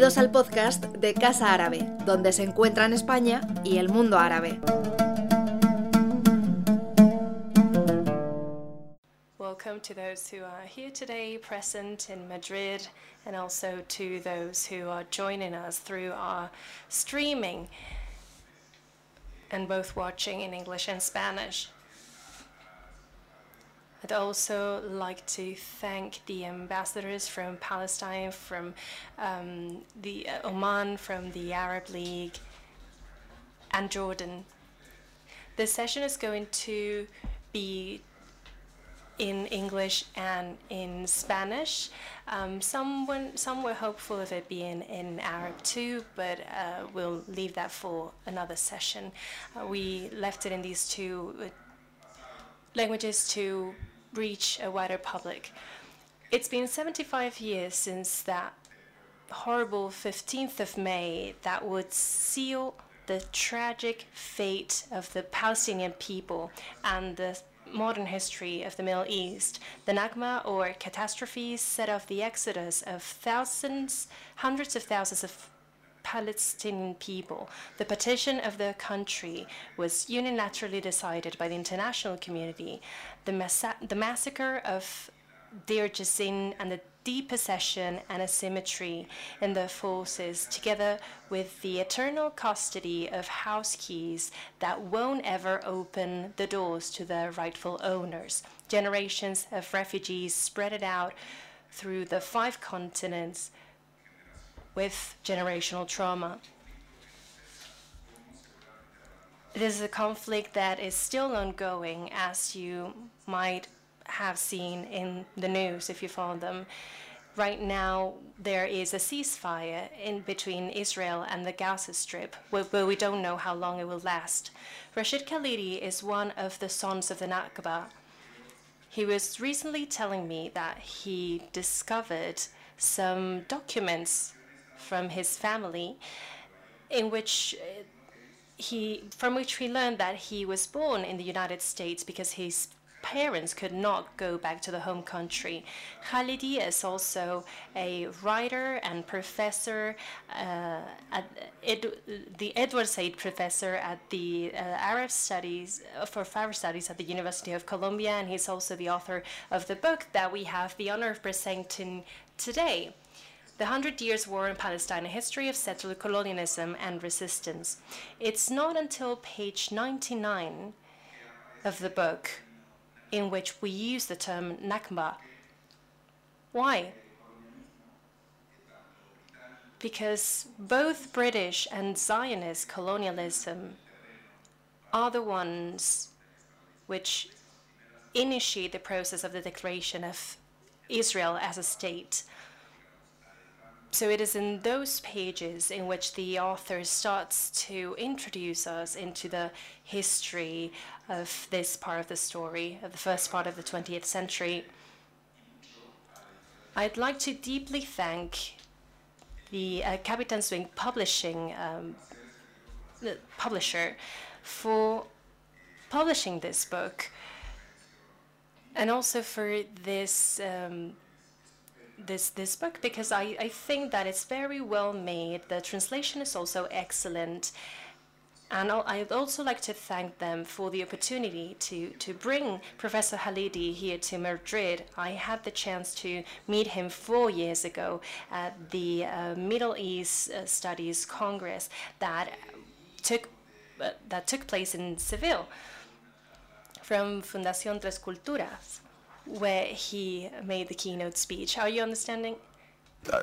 Bienvenidos al podcast de Casa Árabe, donde se encuentran España y el mundo árabe. Welcome to those who are here today, present in Madrid, and also to those who are joining us through our streaming and both watching in English and Spanish. I'd also like to thank the ambassadors from Palestine, from um, the uh, Oman, from the Arab League, and Jordan. This session is going to be in English and in Spanish. Um, some were hopeful of it being in Arab too, but uh, we'll leave that for another session. Uh, we left it in these two uh, languages to reach a wider public. It's been 75 years since that horrible 15th of May that would seal the tragic fate of the Palestinian people and the modern history of the Middle East. The Nakba, or catastrophes, set off the exodus of thousands, hundreds of thousands of Palestinian people. The partition of their country was unilaterally decided by the international community. The, massa the massacre of Deir Yassin and the depossession and asymmetry in their forces, together with the eternal custody of house keys that won't ever open the doors to their rightful owners. Generations of refugees spread it out through the five continents with generational trauma. It is a conflict that is still ongoing, as you might have seen in the news if you follow them. Right now, there is a ceasefire in between Israel and the Gaza Strip, but we don't know how long it will last. Rashid Khalidi is one of the sons of the Nakba. He was recently telling me that he discovered some documents from his family, in which uh, he, from which we learned that he was born in the United States because his parents could not go back to the home country. Khalidi is also a writer and professor uh, at the Edward Said Professor at the uh, Arab Studies uh, for Arab Studies at the University of Columbia, and he's also the author of the book that we have the honor of presenting today. The Hundred Years' War in Palestine, a history of settler colonialism and resistance. It's not until page 99 of the book in which we use the term Nakba. Why? Because both British and Zionist colonialism are the ones which initiate the process of the declaration of Israel as a state. So it is in those pages in which the author starts to introduce us into the history of this part of the story, of the first part of the 20th century. I'd like to deeply thank the uh, Capitán publishing um, publisher for publishing this book and also for this um, this this book because I, I think that it's very well made. The translation is also excellent. And I'd also like to thank them for the opportunity to, to bring Professor Khalidi here to Madrid. I had the chance to meet him four years ago at the uh, Middle East uh, Studies Congress that took, uh, that took place in Seville from Fundación Tres Culturas where he made the keynote speech. Are you understanding? Uh,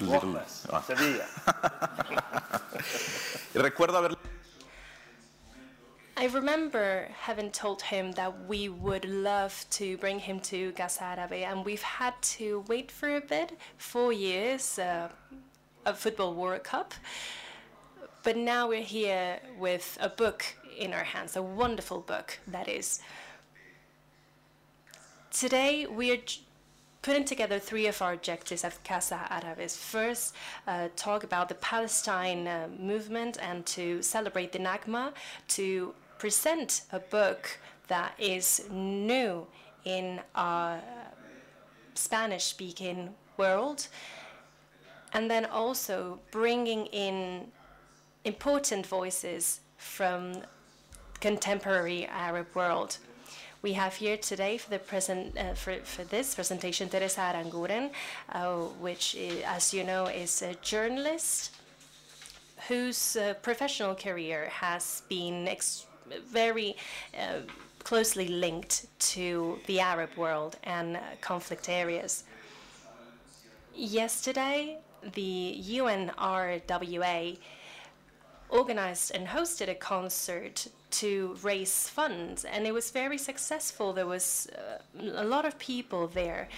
little, ah. Sevilla. Recuerdo haber I remember having told him that we would love to bring him to Casa Árabe, and we've had to wait for a bit, four years, uh, a football World Cup. But now we're here with a book in our hands, a wonderful book that is. Today, we are putting together three of our objectives at Casa Árabes. First, uh, talk about the Palestine uh, movement and to celebrate the Nakba, to present a book that is new in our Spanish-speaking world, and then also bringing in important voices from contemporary Arab world. We have here today for the present uh, for, for this presentation Teresa Aranguren, uh, which, is, as you know, is a journalist whose uh, professional career has been very uh, closely linked to the Arab world and uh, conflict areas. Yesterday, the UNRWA organized and hosted a concert to raise funds, and it was very successful. There was uh, a lot of people there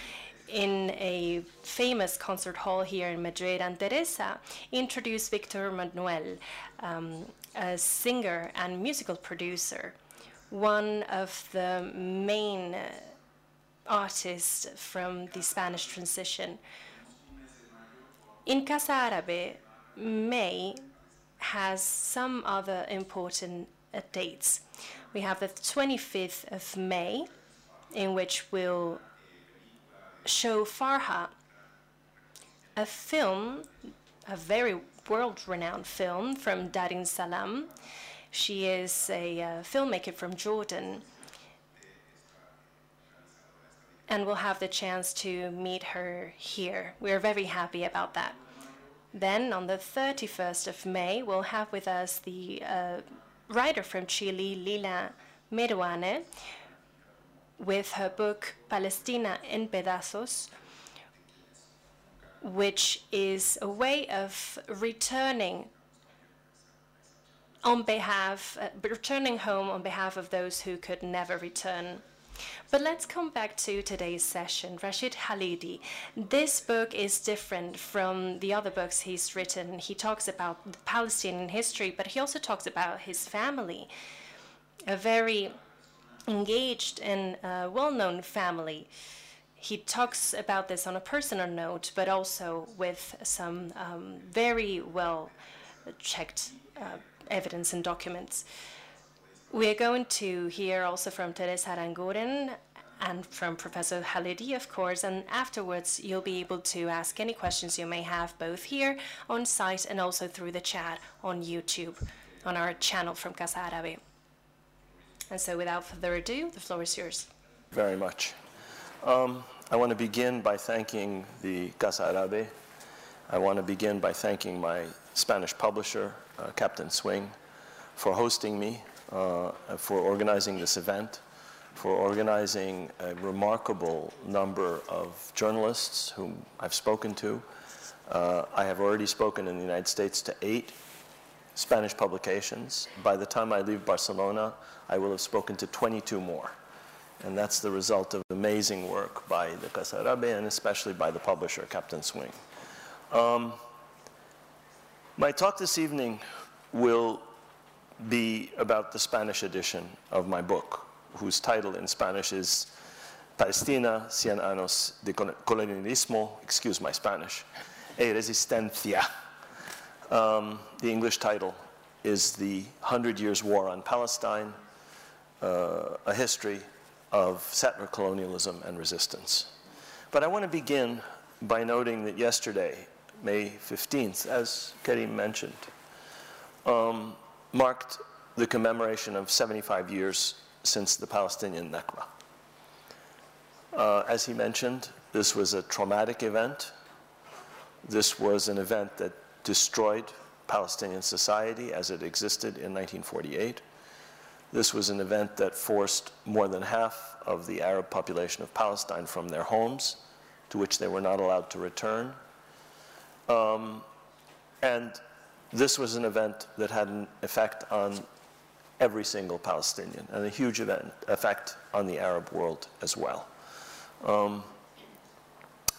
in a famous concert hall here in Madrid, and Teresa introduced Victor Manuel, um, a singer and musical producer, one of the main artists from the Spanish transition. In Casa Árabe, May has some other important uh, dates. We have the 25th of May, in which we'll show Farha, a film, a very world-renowned film from Darin Sallam. She is a uh, filmmaker from Jordan. And we'll have the chance to meet her here. We're very happy about that. Then, on the 31st of May, we'll have with us the uh, writer from Chile, Lina Meruane, with her book Palestina en Pedazos, which is a way of returning on behalf, uh, returning home on behalf of those who could never return. But let's come back to today's session. Rashid Khalidi. This book is different from the other books he's written. He talks about Palestinian history, but he also talks about his family. A very engaged and uh, well known family. He talks about this on a personal note, but also with some um, very well checked uh, evidence and documents. We are going to hear also from Teresa Aranguren and from Professor Khalidi, of course, and afterwards you'll be able to ask any questions you may have both here on site and also through the chat on YouTube on our channel from Casa Árabe. And so without further ado, the floor is yours. Very much. Um, I want to begin by thanking the Casa Árabe. I want to begin by thanking my Spanish publisher, uh, Captain Swing, for hosting me, for organizing this event, for organizing a remarkable number of journalists whom I've spoken to. Uh, I have already spoken in the United States to eight Spanish publications. By the time I leave Barcelona, I will have spoken to 22 more. And that's the result of amazing work by the Casa Árabe and especially by the publisher, Captain Swing. Um, my talk this evening will be about the Spanish edition of my book, whose title in Spanish is Palestina, Cien años de colonialismo, excuse my Spanish, e resistencia. Um, the English title is The Hundred Years' War on Palestine, uh, a history of settler colonialism and resistance. But I want to begin by noting that yesterday, May 15th, as Karim mentioned, um, marked the commemoration of 75 years since the Palestinian Nakba. Uh, as he mentioned, this was a traumatic event. This was an event that destroyed Palestinian society as it existed in 1948. This was an event that forced more than half of the Arab population of Palestine from their homes, to which they were not allowed to return. Um, and this was an event that had an effect on every single Palestinian and a huge event, effect on the Arab world as well. Um,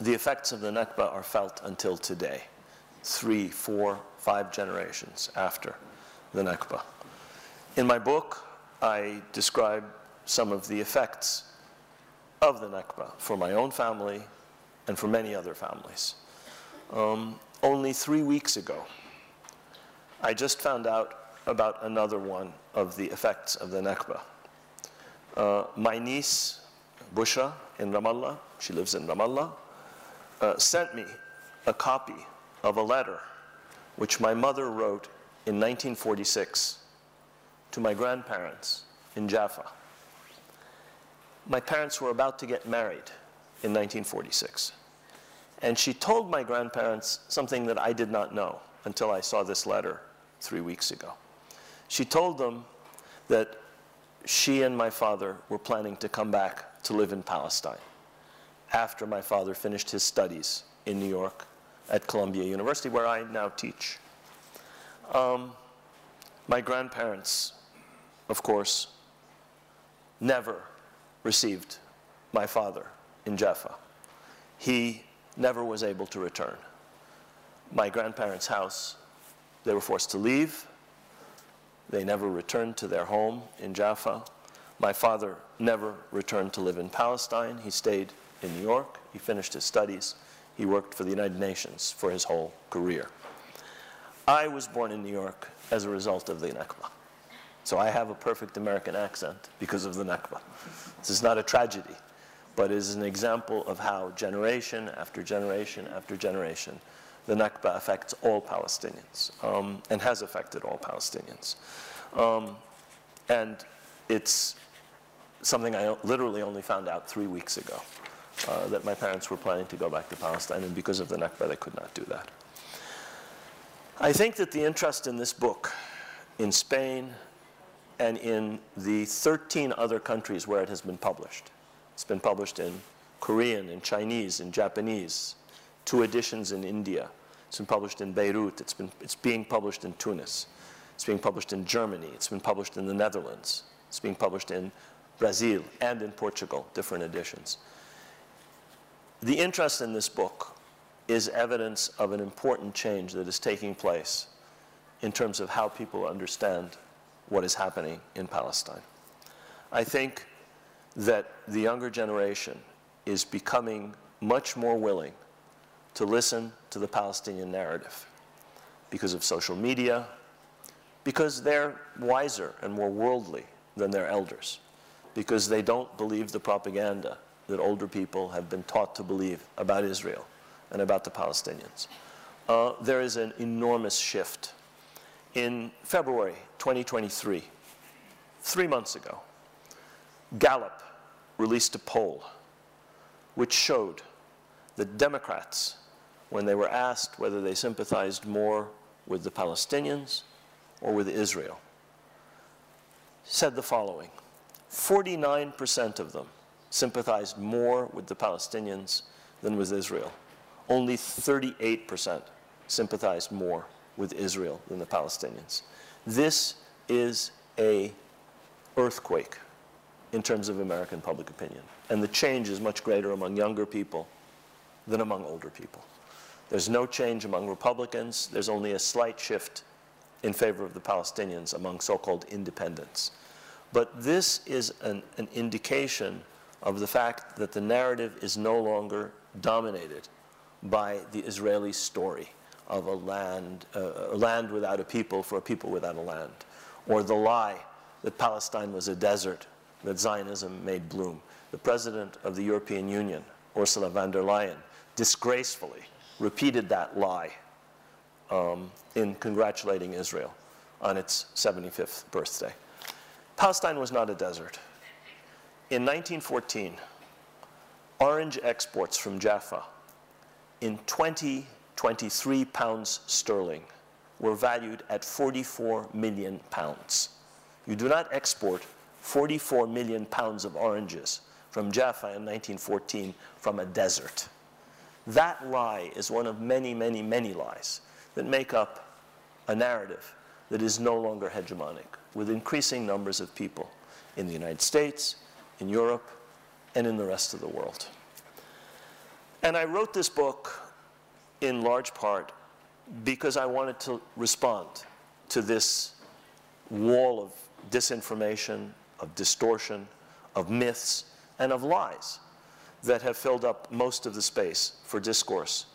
the effects of the Nakba are felt until today three, four, five generations after the Nakba. In my book, I describe some of the effects of the Nakba for my own family and for many other families. Um, only three weeks ago, I just found out about another one of the effects of the Nakba. Uh, my niece, Busha, in Ramallah, she lives in Ramallah, uh, sent me a copy of a letter which my mother wrote in 1946 to my grandparents in Jaffa. My parents were about to get married in 1946. And she told my grandparents something that I did not know until I saw this letter three weeks ago. She told them that she and my father were planning to come back to live in Palestine after my father finished his studies in New York at Columbia University, where I now teach. Um, my grandparents, of course, never received my father in Jaffa. He never was able to return. My grandparents' house, they were forced to leave. They never returned to their home in Jaffa. My father never returned to live in Palestine. He stayed in New York. He finished his studies. He worked for the United Nations for his whole career. I was born in New York as a result of the Nakba. So I have a perfect American accent because of the Nakba. This is not a tragedy, but it is an example of how generation after generation after generation, the Nakba affects all Palestinians um, and has affected all Palestinians. Um, and it's something I literally only found out three weeks ago, uh, that my parents were planning to go back to Palestine, and because of the Nakba, they could not do that. I think that the interest in this book in Spain and in the 13 other countries where it has been published, it's been published in Korean, in Chinese, in Japanese, two editions in India. It's been published in Beirut. It's, been, it's being published in Tunis. It's being published in Germany. It's been published in the Netherlands. It's being published in Brazil and in Portugal, different editions. The interest in this book is evidence of an important change that is taking place in terms of how people understand what is happening in Palestine. I think that the younger generation is becoming much more willing to listen to the Palestinian narrative because of social media, because they're wiser and more worldly than their elders, because they don't believe the propaganda that older people have been taught to believe about Israel and about the Palestinians. Uh, there is an enormous shift. In February 2023, three months ago, Gallup released a poll which showed that Democrats, when they were asked whether they sympathized more with the Palestinians or with Israel, said the following 49% of them sympathized more with the Palestinians than with Israel. Only 38% sympathized more with Israel than the Palestinians. This is a earthquake in terms of American public opinion. And the change is much greater among younger people than among older people. There's no change among Republicans. There's only a slight shift in favor of the Palestinians among so-called independents. But this is an, an indication of the fact that the narrative is no longer dominated by the Israeli story of a land, uh, a land without a people for a people without a land, or the lie that Palestine was a desert that Zionism made bloom. The president of the European Union, Ursula von der Leyen, disgracefully repeated that lie um, in congratulating Israel on its 75th birthday. Palestine was not a desert. In 1914, orange exports from Jaffa in 2023 pounds sterling were valued at 44 million pounds. You do not export 44 million pounds of oranges from Jaffa in 1914 from a desert. That lie is one of many, many, many lies that make up a narrative that is no longer hegemonic, with increasing numbers of people in the United States, in Europe, and in the rest of the world. And I wrote this book in large part because I wanted to respond to this wall of disinformation, of distortion, of myths, and of lies that have filled up most of the space for discourse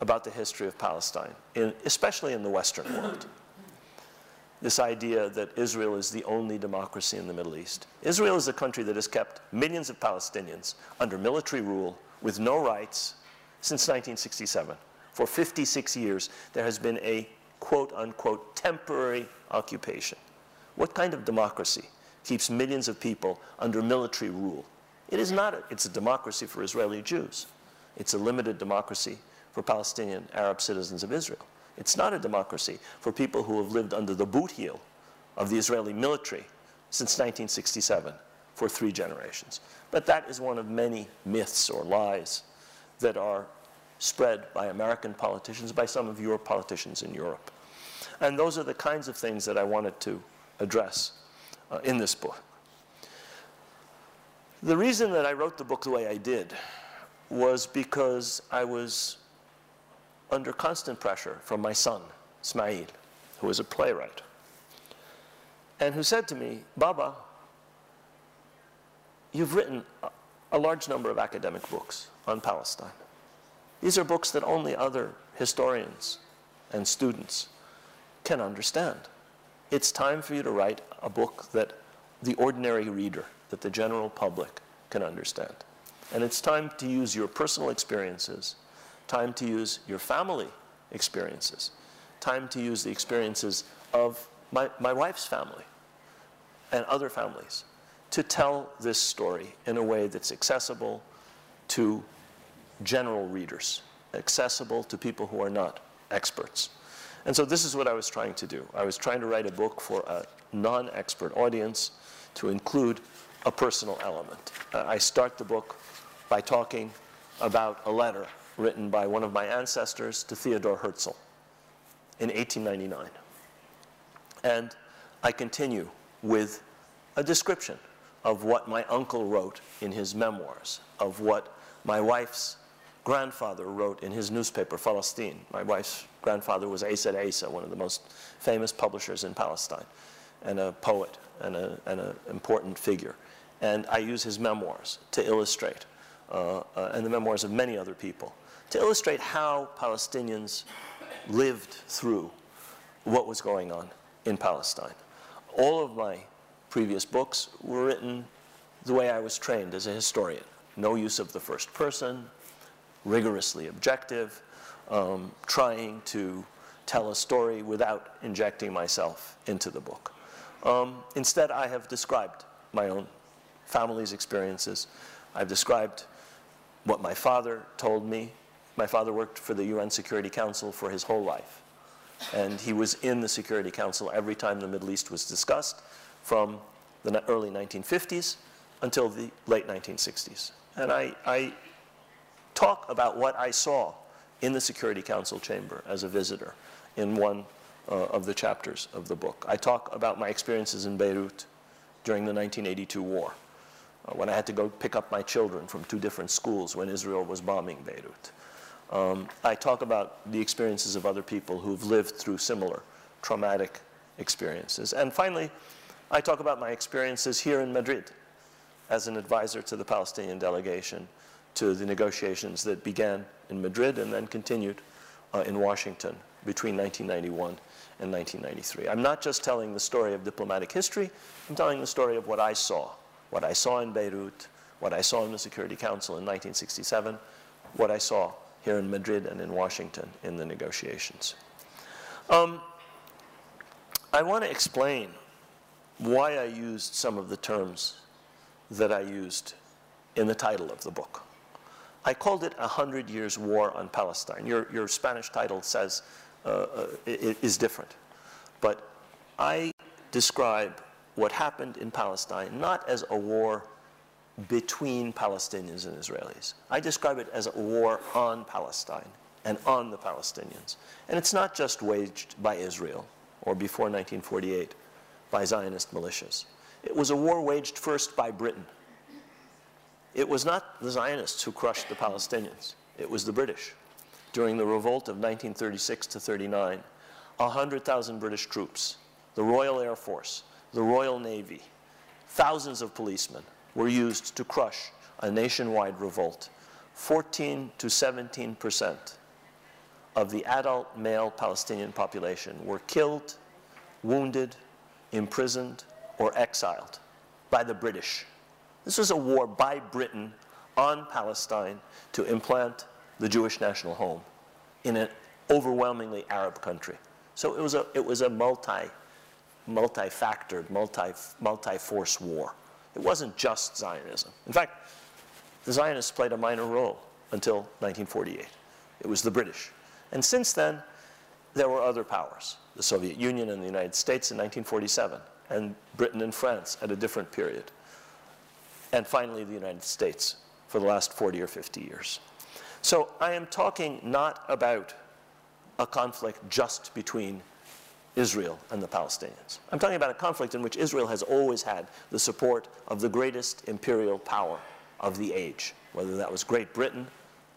about the history of Palestine, in, especially in the Western world this idea that Israel is the only democracy in the Middle East. Israel is a country that has kept millions of Palestinians under military rule with no rights since 1967, for 56 years, there has been a quote unquote temporary occupation. What kind of democracy keeps millions of people under military rule? It is not, a, it's a democracy for Israeli Jews. It's a limited democracy for Palestinian Arab citizens of Israel. It's not a democracy for people who have lived under the boot heel of the Israeli military since 1967 for three generations. But that is one of many myths or lies that are spread by American politicians, by some of your politicians in Europe. And those are the kinds of things that I wanted to address uh, in this book. The reason that I wrote the book the way I did was because I was under constant pressure from my son, Ismail, who is a playwright, and who said to me, Baba, you've written a large number of academic books on Palestine. These are books that only other historians and students can understand. It's time for you to write a book that the ordinary reader, that the general public can understand. And it's time to use your personal experiences, time to use your family experiences, time to use the experiences of my, my wife's family and other families to tell this story in a way that's accessible to general readers, accessible to people who are not experts. And so this is what I was trying to do. I was trying to write a book for a non-expert audience to include a personal element. Uh, I start the book by talking about a letter written by one of my ancestors to Theodor Herzl in 1899. And I continue with a description of what my uncle wrote in his memoirs, of what my wife's grandfather wrote in his newspaper, Palestine. My wife's grandfather was Issa Issa, one of the most famous publishers in Palestine, and a poet and an important figure. And I use his memoirs to illustrate, uh, uh, and the memoirs of many other people, to illustrate how Palestinians lived through what was going on in Palestine. All of my previous books were written the way I was trained as a historian. No use of the first person, rigorously objective, um, trying to tell a story without injecting myself into the book. Um, instead, I have described my own family's experiences. I've described what my father told me. My father worked for the UN Security Council for his whole life. And he was in the Security Council every time the Middle East was discussed from the early 1950s until the late 1960s. And I, I talk about what I saw in the Security Council chamber as a visitor in one uh, of the chapters of the book. I talk about my experiences in Beirut during the 1982 war, when I had to go pick up my children from two different schools when Israel was bombing Beirut. Um, I talk about the experiences of other people who've lived through similar traumatic experiences. And finally, I talk about my experiences here in Madrid as an advisor to the Palestinian delegation to the negotiations that began in Madrid and then continued uh, in Washington between 1991 and 1993. I'm not just telling the story of diplomatic history, I'm telling the story of what I saw, what I saw in Beirut, what I saw in the Security Council in 1967, what I saw here in Madrid and in Washington in the negotiations. Um, I want to explain why I used some of the terms that I used in the title of the book. I called it A Hundred Years War on Palestine. Your, your Spanish title says uh, uh, it is different. But I describe what happened in Palestine not as a war between Palestinians and Israelis. I describe it as a war on Palestine and on the Palestinians. And it's not just waged by Israel or before 1948 by Zionist militias. It was a war waged first by Britain. It was not the Zionists who crushed the Palestinians. It was the British. During the revolt of 1936 to 39, 100,000 British troops, the Royal Air Force, the Royal Navy, thousands of policemen were used to crush a nationwide revolt. 14 to 17 percent of the adult male Palestinian population were killed, wounded, imprisoned, or exiled by the British. This was a war by Britain on Palestine to implant the Jewish national home in an overwhelmingly Arab country. So it was a, it was a multi, multi-factored, multi, multi-force war. It wasn't just Zionism. In fact, the Zionists played a minor role until 1948. It was the British. And since then, there were other powers, the Soviet Union and the United States in 1947, and Britain and France at a different period, and finally the United States for the last 40 or 50 years. So I am talking not about a conflict just between Israel and the Palestinians. I'm talking about a conflict in which Israel has always had the support of the greatest imperial power of the age, whether that was Great Britain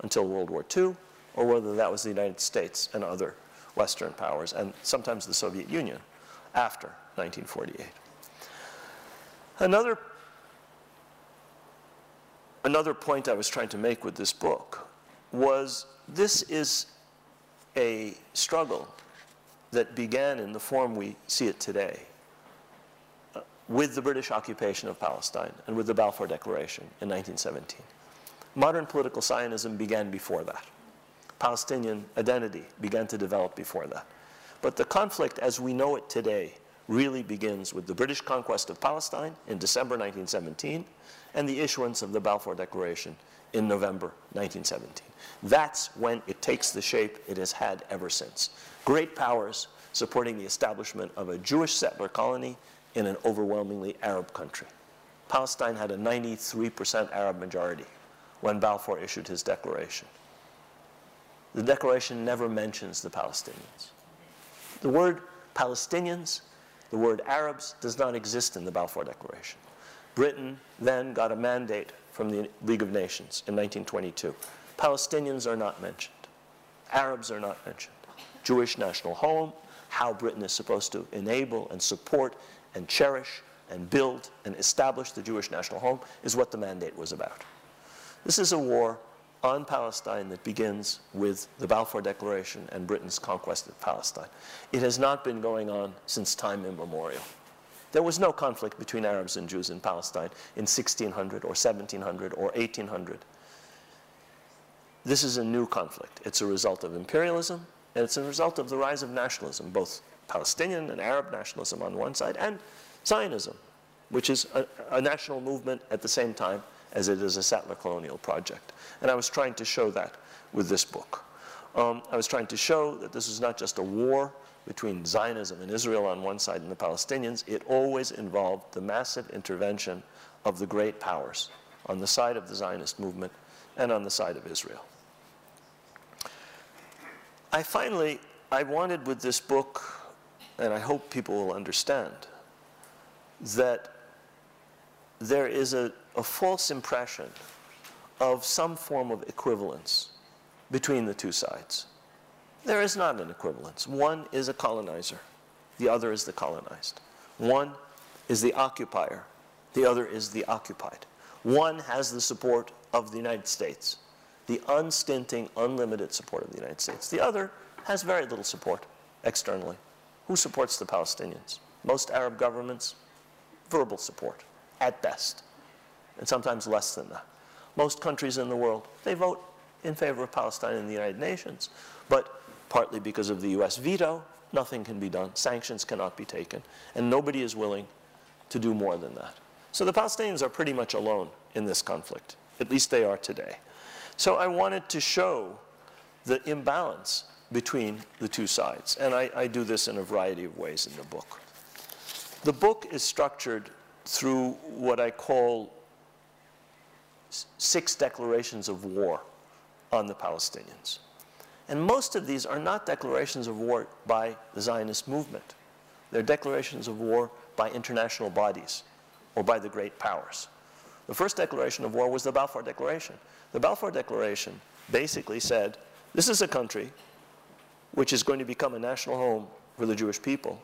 until World War II, or whether that was the United States and other Western powers, and sometimes the Soviet Union after 1948. Another, another point I was trying to make with this book was this is a struggle that began in the form we see it today uh, with the British occupation of Palestine and with the Balfour Declaration in 1917. Modern political Zionism began before that. Palestinian identity began to develop before that. But the conflict as we know it today really begins with the British conquest of Palestine in December 1917 and the issuance of the Balfour Declaration in November 1917. That's when it takes the shape it has had ever since. Great powers supporting the establishment of a Jewish settler colony in an overwhelmingly Arab country. Palestine had a 93% Arab majority when Balfour issued his declaration. The declaration never mentions the Palestinians. The word Palestinians, the word Arabs, does not exist in the Balfour Declaration. Britain then got a mandate from the League of Nations in 1922. Palestinians are not mentioned. Arabs are not mentioned. Jewish national home, how Britain is supposed to enable and support and cherish and build and establish the Jewish national home is what the mandate was about. This is a war on Palestine that begins with the Balfour Declaration and Britain's conquest of Palestine. It has not been going on since time immemorial. There was no conflict between Arabs and Jews in Palestine in 1600 or 1700 or 1800. This is a new conflict. It's a result of imperialism, and it's a result of the rise of nationalism, both Palestinian and Arab nationalism on one side, and Zionism, which is a, a national movement at the same time as it is a settler colonial project. And I was trying to show that with this book. Um, I was trying to show that this is not just a war between Zionism and Israel on one side and the Palestinians, it always involved the massive intervention of the great powers on the side of the Zionist movement and on the side of Israel. I finally, I wanted with this book, and I hope people will understand, that there is a, a false impression of some form of equivalence between the two sides. There is not an equivalence. One is a colonizer, the other is the colonized. One is the occupier, the other is the occupied. One has the support of the United States, the unstinting, unlimited support of the United States. The other has very little support externally. Who supports the Palestinians? Most Arab governments, verbal support, at best, and sometimes less than that. Most countries in the world, they vote in favor of Palestine in the United Nations, but partly because of the US veto, nothing can be done, sanctions cannot be taken, and nobody is willing to do more than that. So the Palestinians are pretty much alone in this conflict, at least they are today. So I wanted to show the imbalance between the two sides, and I, I do this in a variety of ways in the book. The book is structured through what I call six declarations of war on the Palestinians. And most of these are not declarations of war by the Zionist movement. They're declarations of war by international bodies or by the great powers. The first declaration of war was the Balfour Declaration. The Balfour Declaration basically said, this is a country which is going to become a national home for the Jewish people,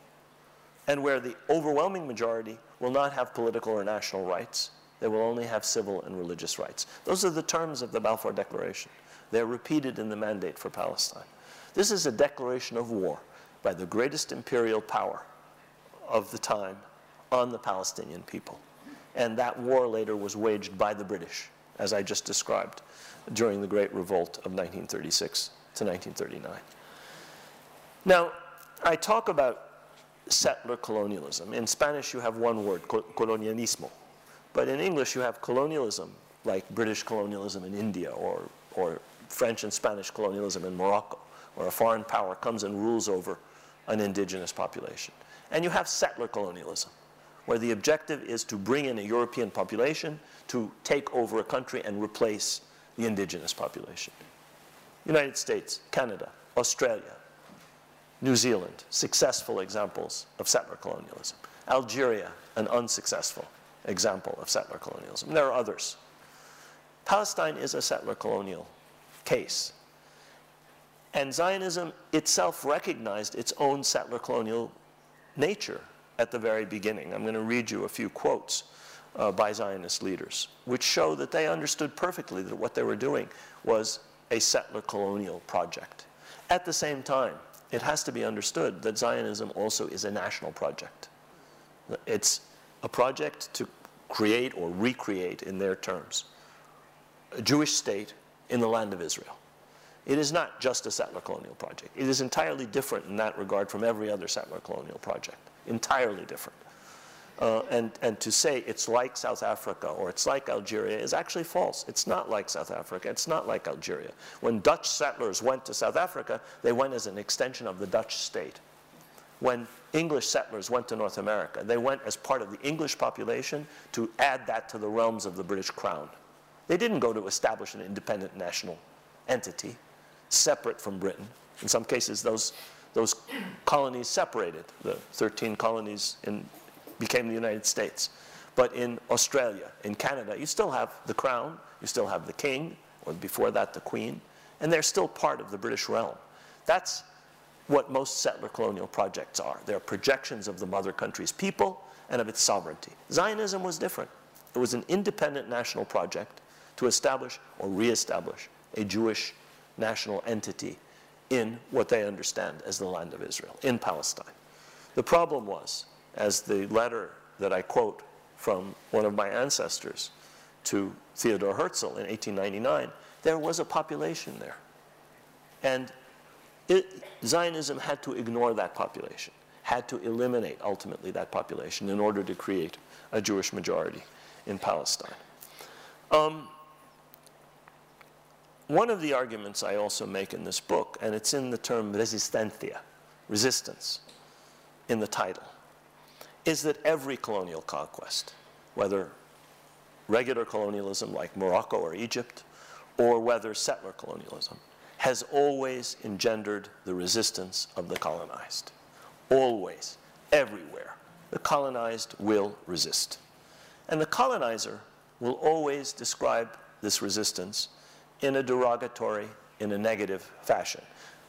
and where the overwhelming majority will not have political or national rights. They will only have civil and religious rights. Those are the terms of the Balfour Declaration. They're repeated in the mandate for Palestine. This is a declaration of war by the greatest imperial power of the time on the Palestinian people. And that war later was waged by the British, as I just described, during the Great Revolt of 1936 to 1939. Now, I talk about settler colonialism. In Spanish, you have one word, colonialismo. But in English, you have colonialism, like British colonialism in India or, or French and Spanish colonialism in Morocco, where a foreign power comes and rules over an indigenous population. And you have settler colonialism, where the objective is to bring in a European population to take over a country and replace the indigenous population. United States, Canada, Australia, New Zealand, successful examples of settler colonialism. Algeria, an unsuccessful example of settler colonialism. There are others. Palestine is a settler colonial case. And Zionism itself recognized its own settler colonial nature at the very beginning. I'm going to read you a few quotes uh, by Zionist leaders, which show that they understood perfectly that what they were doing was a settler colonial project. At the same time, it has to be understood that Zionism also is a national project. It's a project to create or recreate, in their terms, a Jewish state in the land of Israel. It is not just a settler colonial project. It is entirely different in that regard from every other settler colonial project. Entirely different. Uh, and, and to say it's like South Africa or it's like Algeria is actually false. It's not like South Africa. It's not like Algeria. When Dutch settlers went to South Africa, they went as an extension of the Dutch state. When English settlers went to North America, they went as part of the English population to add that to the realms of the British Crown. They didn't go to establish an independent national entity separate from Britain. In some cases, those, those colonies separated. The 13 colonies in became the United States. But in Australia, in Canada, you still have the crown, you still have the king, or before that the queen, and they're still part of the British realm. That's what most settler colonial projects are. They're projections of the mother country's people and of its sovereignty. Zionism was different. It was an independent national project to establish or reestablish a Jewish national entity in what they understand as the land of Israel, in Palestine. The problem was as the letter that I quote from one of my ancestors to Theodor Herzl in 1899, there was a population there. And it, Zionism had to ignore that population, had to eliminate ultimately that population in order to create a Jewish majority in Palestine. Um, one of the arguments I also make in this book, and it's in the term resistencia, resistance, in the title, is that every colonial conquest, whether regular colonialism like Morocco or Egypt, or whether settler colonialism, has always engendered the resistance of the colonized. Always, everywhere. The colonized will resist. And the colonizer will always describe this resistance in a derogatory, in a negative fashion.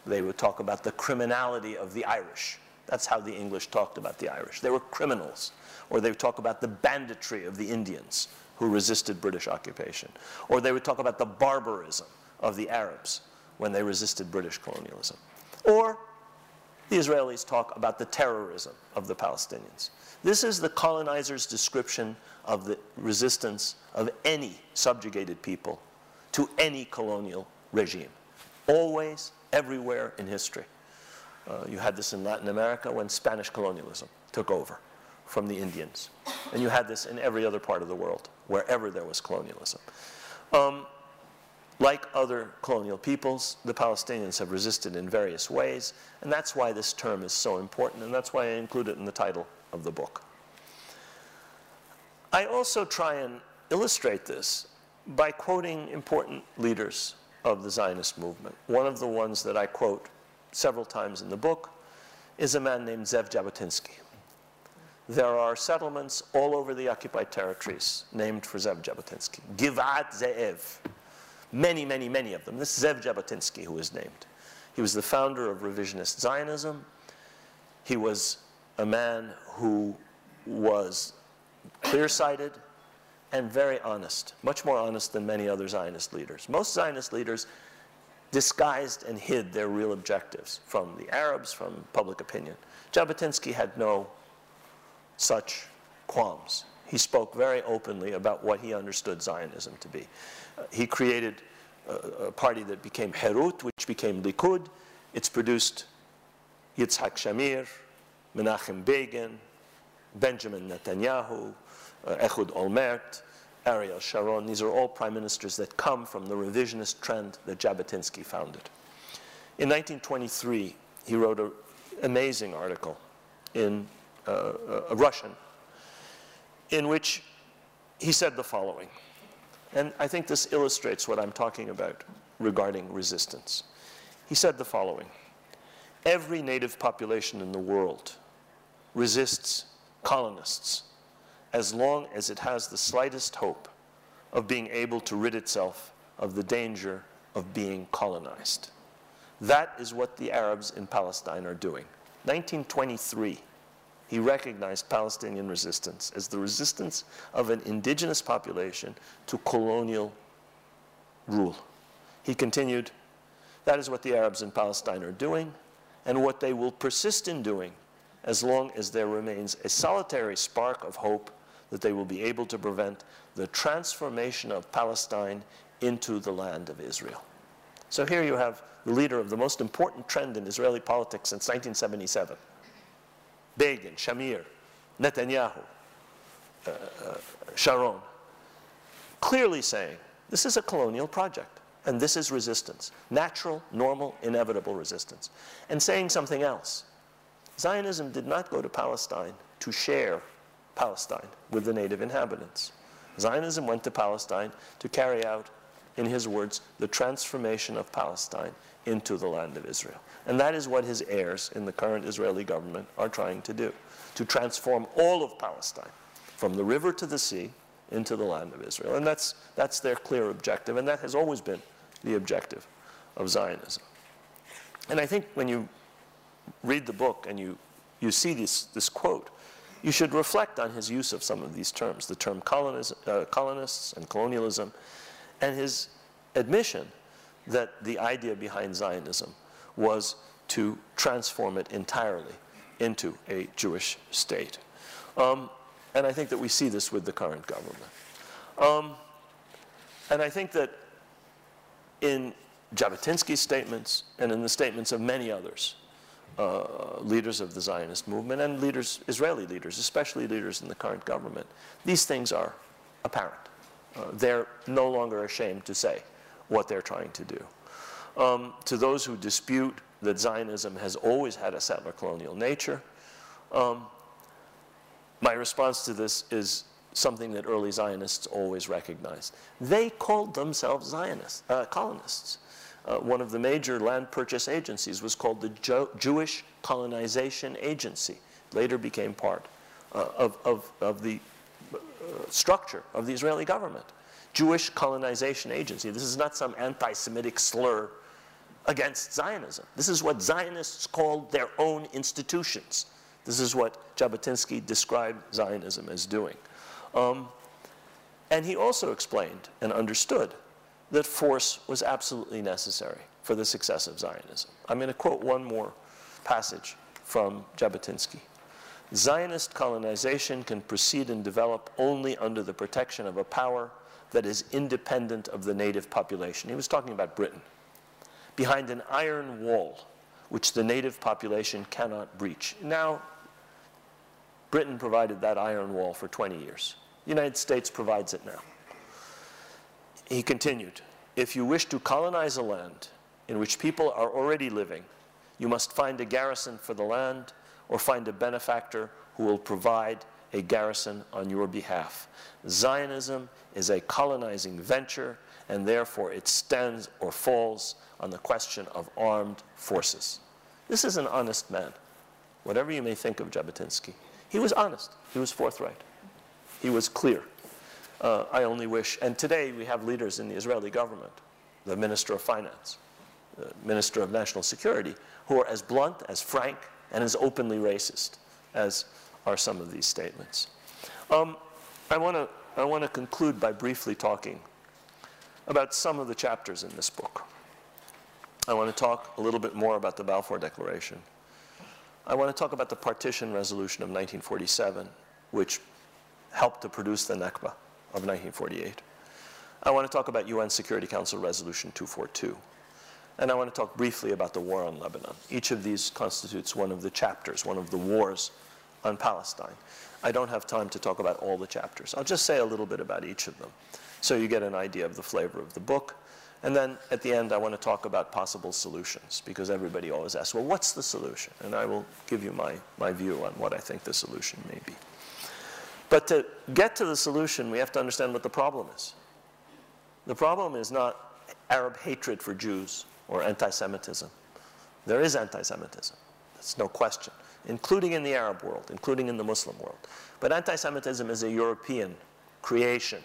They would talk about the criminality of the Irish that's how the English talked about the Irish. They were criminals. Or they would talk about the banditry of the Indians who resisted British occupation. Or they would talk about the barbarism of the Arabs when they resisted British colonialism. Or the Israelis talk about the terrorism of the Palestinians. This is the colonizer's description of the resistance of any subjugated people to any colonial regime. Always, everywhere in history. Uh, you had this in Latin America when Spanish colonialism took over from the Indians. And you had this in every other part of the world, wherever there was colonialism. Um, like other colonial peoples, the Palestinians have resisted in various ways, and that's why this term is so important, and that's why I include it in the title of the book. I also try and illustrate this by quoting important leaders of the Zionist movement. One of the ones that I quote several times in the book, is a man named Zev Jabotinsky. There are settlements all over the occupied territories named for Zev Jabotinsky. Givat Ze'ev. Many, many, many of them. This is Zev Jabotinsky who is named. He was the founder of revisionist Zionism. He was a man who was clear-sighted and very honest, much more honest than many other Zionist leaders. Most Zionist leaders disguised and hid their real objectives from the Arabs, from public opinion. Jabotinsky had no such qualms. He spoke very openly about what he understood Zionism to be. Uh, he created a party that became Herut, which became Likud. It's produced Yitzhak Shamir, Menachem Begin, Benjamin Netanyahu, uh, Ehud Olmert, Ariel Sharon. These are all prime ministers that come from the revisionist trend that Jabotinsky founded. In 1923, he wrote an amazing article in uh, a Russian in which he said the following. And I think this illustrates what I'm talking about regarding resistance. He said the following Every native population in the world resists colonists as long as it has the slightest hope of being able to rid itself of the danger of being colonized. That is what the Arabs in Palestine are doing. 1923, he recognized Palestinian resistance as the resistance of an indigenous population to colonial rule. He continued, that is what the Arabs in Palestine are doing, and what they will persist in doing as long as there remains a solitary spark of hope that they will be able to prevent the transformation of Palestine into the land of Israel. So here you have the leader of the most important trend in Israeli politics since 1977. Begin, Shamir, Netanyahu, uh, uh, Sharon, clearly saying this is a colonial project and this is resistance, natural, normal, inevitable resistance. And saying something else. Zionism did not go to Palestine to share Palestine with the native inhabitants. Zionism went to Palestine to carry out, in his words, the transformation of Palestine into the land of Israel. And that is what his heirs in the current Israeli government are trying to do, to transform all of Palestine, from the river to the sea, into the land of Israel. And that's, that's their clear objective, and that has always been the objective of Zionism. And I think when you read the book and you, you see this, this quote, you should reflect on his use of some of these terms, the term uh, colonists and colonialism, and his admission that the idea behind Zionism was to transform it entirely into a Jewish state. Um, and I think that we see this with the current government. Um, and I think that in Jabotinsky's statements and in the statements of many others, uh, leaders of the Zionist movement and leaders, Israeli leaders, especially leaders in the current government. These things are apparent. Uh, they're no longer ashamed to say what they're trying to do. Um, to those who dispute that Zionism has always had a settler colonial nature, um, my response to this is something that early Zionists always recognized. They called themselves Zionists, uh, colonists uh, one of the major land purchase agencies was called the jo Jewish Colonization Agency, later became part uh, of, of, of, the uh, structure of the Israeli government. Jewish Colonization Agency. This is not some anti-Semitic slur against Zionism. This is what Zionists called their own institutions. This is what Jabotinsky described Zionism as doing. Um, and he also explained and understood that force was absolutely necessary for the success of Zionism. I'm going to quote one more passage from Jabotinsky. Zionist colonization can proceed and develop only under the protection of a power that is independent of the native population. He was talking about Britain. Behind an iron wall, which the native population cannot breach. Now, Britain provided that iron wall for 20 years. The United States provides it now. He continued, if you wish to colonize a land in which people are already living, you must find a garrison for the land or find a benefactor who will provide a garrison on your behalf. Zionism is a colonizing venture, and therefore it stands or falls on the question of armed forces. This is an honest man, whatever you may think of Jabotinsky. He was honest, he was forthright, he was clear. Uh, I only wish, and today we have leaders in the Israeli government, the Minister of Finance, the Minister of National Security, who are as blunt, as frank, and as openly racist as are some of these statements. Um, I want to I want to conclude by briefly talking about some of the chapters in this book. I want to talk a little bit more about the Balfour Declaration. I want to talk about the partition resolution of 1947, which helped to produce the Nakba of 1948. I want to talk about UN Security Council Resolution 242. And I want to talk briefly about the war on Lebanon. Each of these constitutes one of the chapters, one of the wars on Palestine. I don't have time to talk about all the chapters. I'll just say a little bit about each of them so you get an idea of the flavor of the book. And then at the end, I want to talk about possible solutions because everybody always asks, well, what's the solution? And I will give you my, my view on what I think the solution may be. But to get to the solution, we have to understand what the problem is. The problem is not Arab hatred for Jews or anti Semitism. There is anti Semitism, that's no question, including in the Arab world, including in the Muslim world. But anti Semitism is a European creation.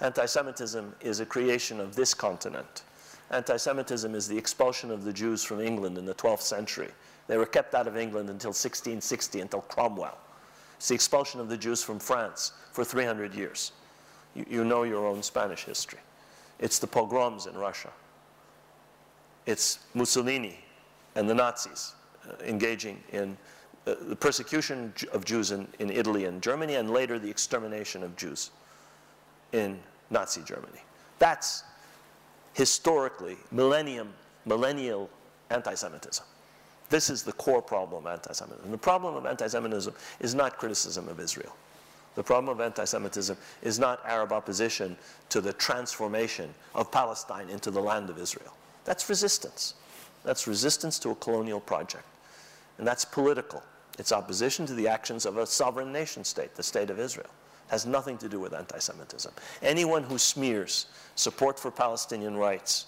Anti Semitism is a creation of this continent. Anti Semitism is the expulsion of the Jews from England in the 12th century. They were kept out of England until 1660, until Cromwell. It's the expulsion of the Jews from France for 300 years. You, you know your own Spanish history. It's the pogroms in Russia. It's Mussolini and the Nazis uh, engaging in uh, the persecution of Jews in, in Italy and Germany, and later the extermination of Jews in Nazi Germany. That's historically millennium, millennial anti-Semitism. This is the core problem of anti-Semitism. The problem of anti-Semitism is not criticism of Israel. The problem of anti-Semitism is not Arab opposition to the transformation of Palestine into the land of Israel. That's resistance. That's resistance to a colonial project. And that's political. It's opposition to the actions of a sovereign nation state, the state of Israel. It has nothing to do with anti-Semitism. Anyone who smears support for Palestinian rights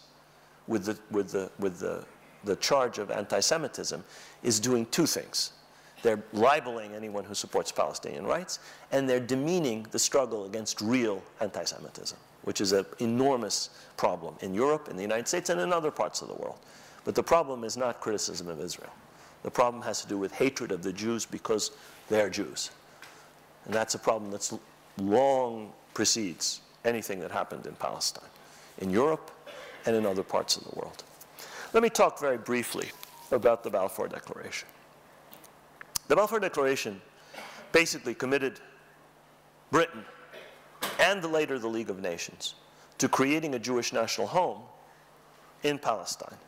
with the, with the, with the, the charge of anti-Semitism is doing two things. They're libeling anyone who supports Palestinian rights, and they're demeaning the struggle against real anti Semitism, which is an enormous problem in Europe, in the United States, and in other parts of the world. But the problem is not criticism of Israel. The problem has to do with hatred of the Jews because they're Jews. And that's a problem that long precedes anything that happened in Palestine, in Europe, and in other parts of the world. Let me talk very briefly about the Balfour Declaration. The Balfour Declaration basically committed Britain and later the League of Nations to creating a Jewish national home in Palestine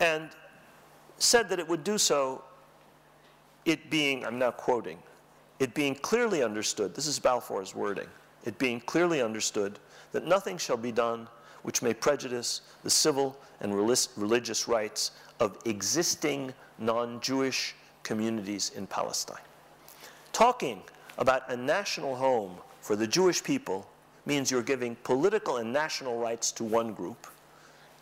and said that it would do so, it being, I'm now quoting, it being clearly understood, this is Balfour's wording, it being clearly understood that nothing shall be done which may prejudice the civil and religious rights of existing non Jewish communities in Palestine. Talking about a national home for the Jewish people means you're giving political and national rights to one group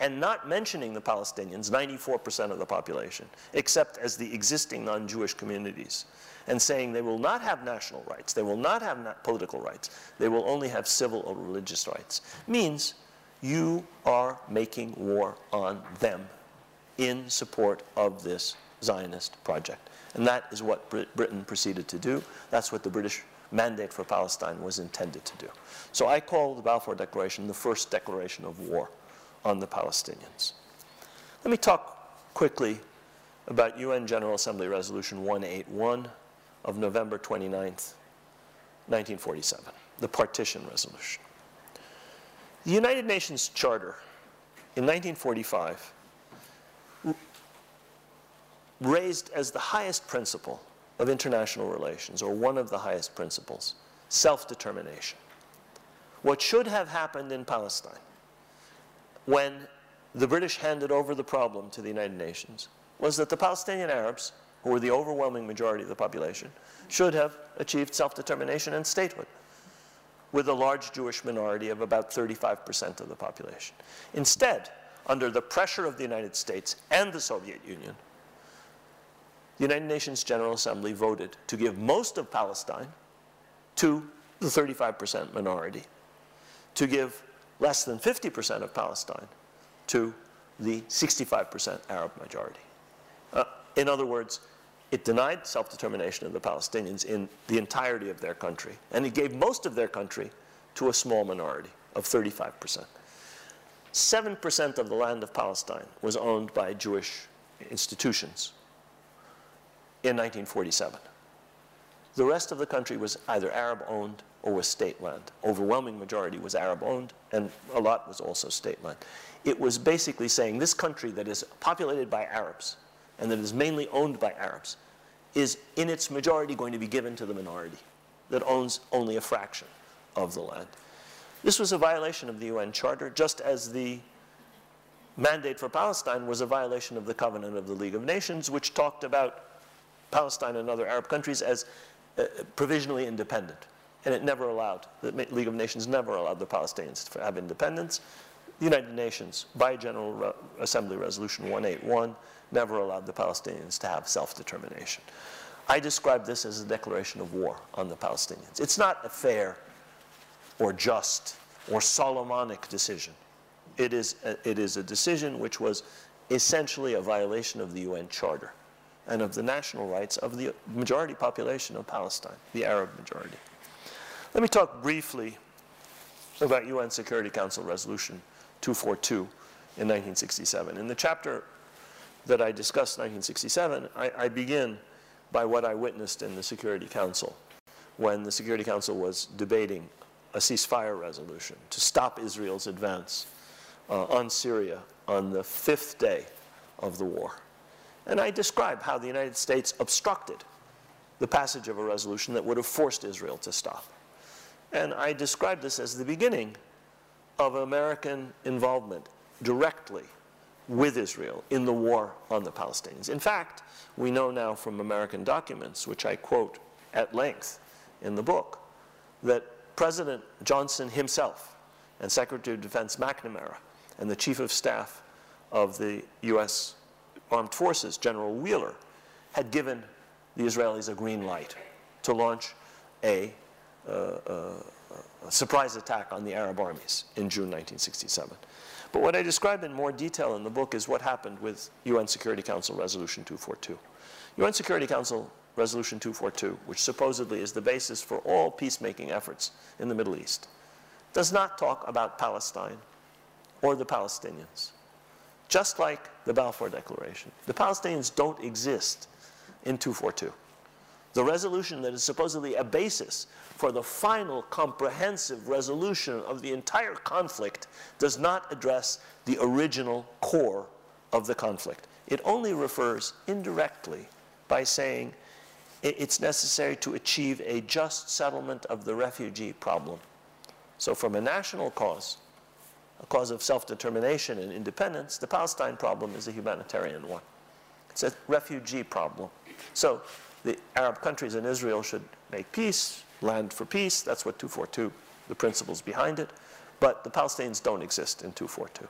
and not mentioning the Palestinians, 94% of the population, except as the existing non Jewish communities, and saying they will not have national rights, they will not have political rights, they will only have civil or religious rights, means you are making war on them in support of this Zionist project. And that is what Brit Britain proceeded to do. That's what the British mandate for Palestine was intended to do. So I call the Balfour Declaration the first declaration of war on the Palestinians. Let me talk quickly about UN General Assembly Resolution 181 of November 29th, 1947, the partition resolution. The United Nations Charter in 1945 raised as the highest principle of international relations, or one of the highest principles, self-determination. What should have happened in Palestine when the British handed over the problem to the United Nations was that the Palestinian Arabs, who were the overwhelming majority of the population, should have achieved self-determination and statehood with a large Jewish minority of about 35% of the population. Instead, under the pressure of the United States and the Soviet Union, the United Nations General Assembly voted to give most of Palestine to the 35% minority, to give less than 50% of Palestine to the 65% Arab majority. Uh, in other words, it denied self-determination of the Palestinians in the entirety of their country, and it gave most of their country to a small minority of 35%. 7% of the land of Palestine was owned by Jewish institutions in 1947. The rest of the country was either Arab owned or was state land. Overwhelming majority was Arab owned, and a lot was also state land. It was basically saying this country that is populated by Arabs and that is mainly owned by Arabs is in its majority going to be given to the minority that owns only a fraction of the land. This was a violation of the UN Charter, just as the mandate for Palestine was a violation of the Covenant of the League of Nations, which talked about Palestine and other Arab countries as uh, provisionally independent. And it never allowed, the League of Nations never allowed the Palestinians to have independence. The United Nations, by General Re Assembly Resolution 181, never allowed the Palestinians to have self-determination. I describe this as a declaration of war on the Palestinians. It's not a fair or just or Solomonic decision. It is a, it is a decision which was essentially a violation of the UN Charter and of the national rights of the majority population of Palestine, the Arab majority. Let me talk briefly about UN Security Council Resolution 242 in 1967. In the chapter that I discussed in 1967, I, I begin by what I witnessed in the Security Council when the Security Council was debating a ceasefire resolution to stop Israel's advance uh, on Syria on the fifth day of the war. And I describe how the United States obstructed the passage of a resolution that would have forced Israel to stop. And I describe this as the beginning of American involvement directly with Israel in the war on the Palestinians. In fact, we know now from American documents, which I quote at length in the book, that President Johnson himself and Secretary of Defense McNamara and the Chief of Staff of the U.S. Armed Forces, General Wheeler, had given the Israelis a green light to launch a, uh, uh, a surprise attack on the Arab armies in June 1967. But what I describe in more detail in the book is what happened with UN Security Council Resolution 242. UN Security Council Resolution 242, which supposedly is the basis for all peacemaking efforts in the Middle East, does not talk about Palestine or the Palestinians. Just like the Balfour Declaration. The Palestinians don't exist in 242. The resolution that is supposedly a basis for the final comprehensive resolution of the entire conflict does not address the original core of the conflict. It only refers indirectly by saying it's necessary to achieve a just settlement of the refugee problem. So from a national cause, a cause of self-determination and independence, the Palestine problem is a humanitarian one. It's a refugee problem. So the Arab countries and Israel should make peace, land for peace. That's what 242, the principles behind it. But the Palestinians don't exist in 242.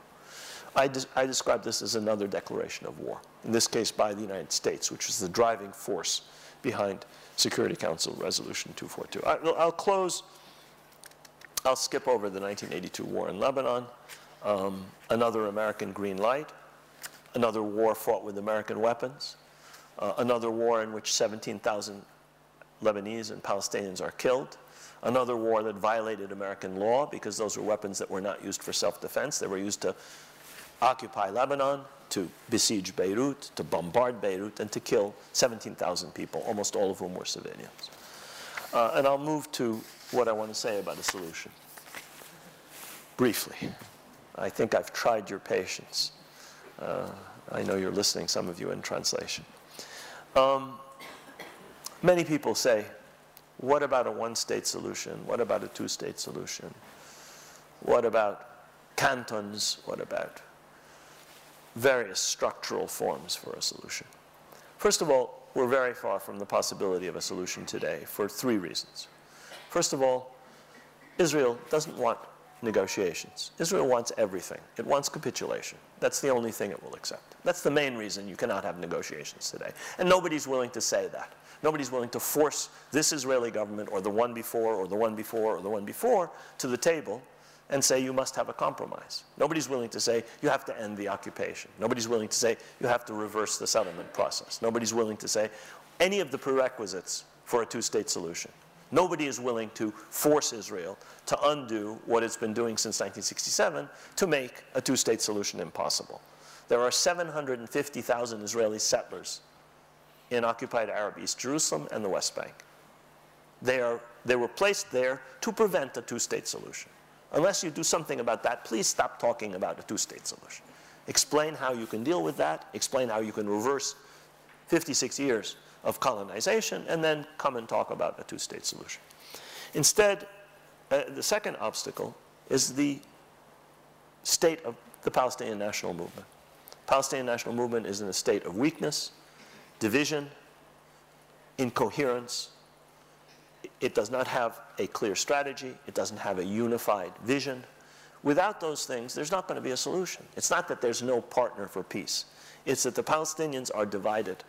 I, de I describe this as another declaration of war, in this case by the United States, which is the driving force behind Security Council Resolution 242. I, will close I'll skip over the 1982 war in Lebanon, um, another American green light, another war fought with American weapons, uh, another war in which 17,000 Lebanese and Palestinians are killed, another war that violated American law because those were weapons that were not used for self-defense. They were used to occupy Lebanon, to besiege Beirut, to bombard Beirut, and to kill 17,000 people, almost all of whom were civilians. Uh, and I'll move to what I want to say about a solution. Briefly, I think I've tried your patience. Uh, I know you're listening, some of you in translation. Um, many people say, what about a one-state solution? What about a two-state solution? What about cantons? What about various structural forms for a solution? First of all, we're very far from the possibility of a solution today for three reasons. First of all, Israel doesn't want negotiations. Israel wants everything. It wants capitulation. That's the only thing it will accept. That's the main reason you cannot have negotiations today. And nobody's willing to say that. Nobody's willing to force this Israeli government or the one before or the one before or the one before to the table and say you must have a compromise. Nobody's willing to say you have to end the occupation. Nobody's willing to say you have to reverse the settlement process. Nobody's willing to say any of the prerequisites for a two-state solution. Nobody is willing to force Israel to undo what it's been doing since 1967 to make a two-state solution impossible. There are 750,000 Israeli settlers in occupied Arab East Jerusalem and the West Bank. They, are, they were placed there to prevent a two-state solution. Unless you do something about that, please stop talking about a two-state solution. Explain how you can deal with that, explain how you can reverse 56 years of colonization, and then come and talk about a two-state solution. Instead, uh, the second obstacle is the state of the Palestinian national movement. Palestinian national movement is in a state of weakness, division, incoherence. It does not have a clear strategy. It doesn't have a unified vision. Without those things, there's not going to be a solution. It's not that there's no partner for peace. It's that the Palestinians are divided.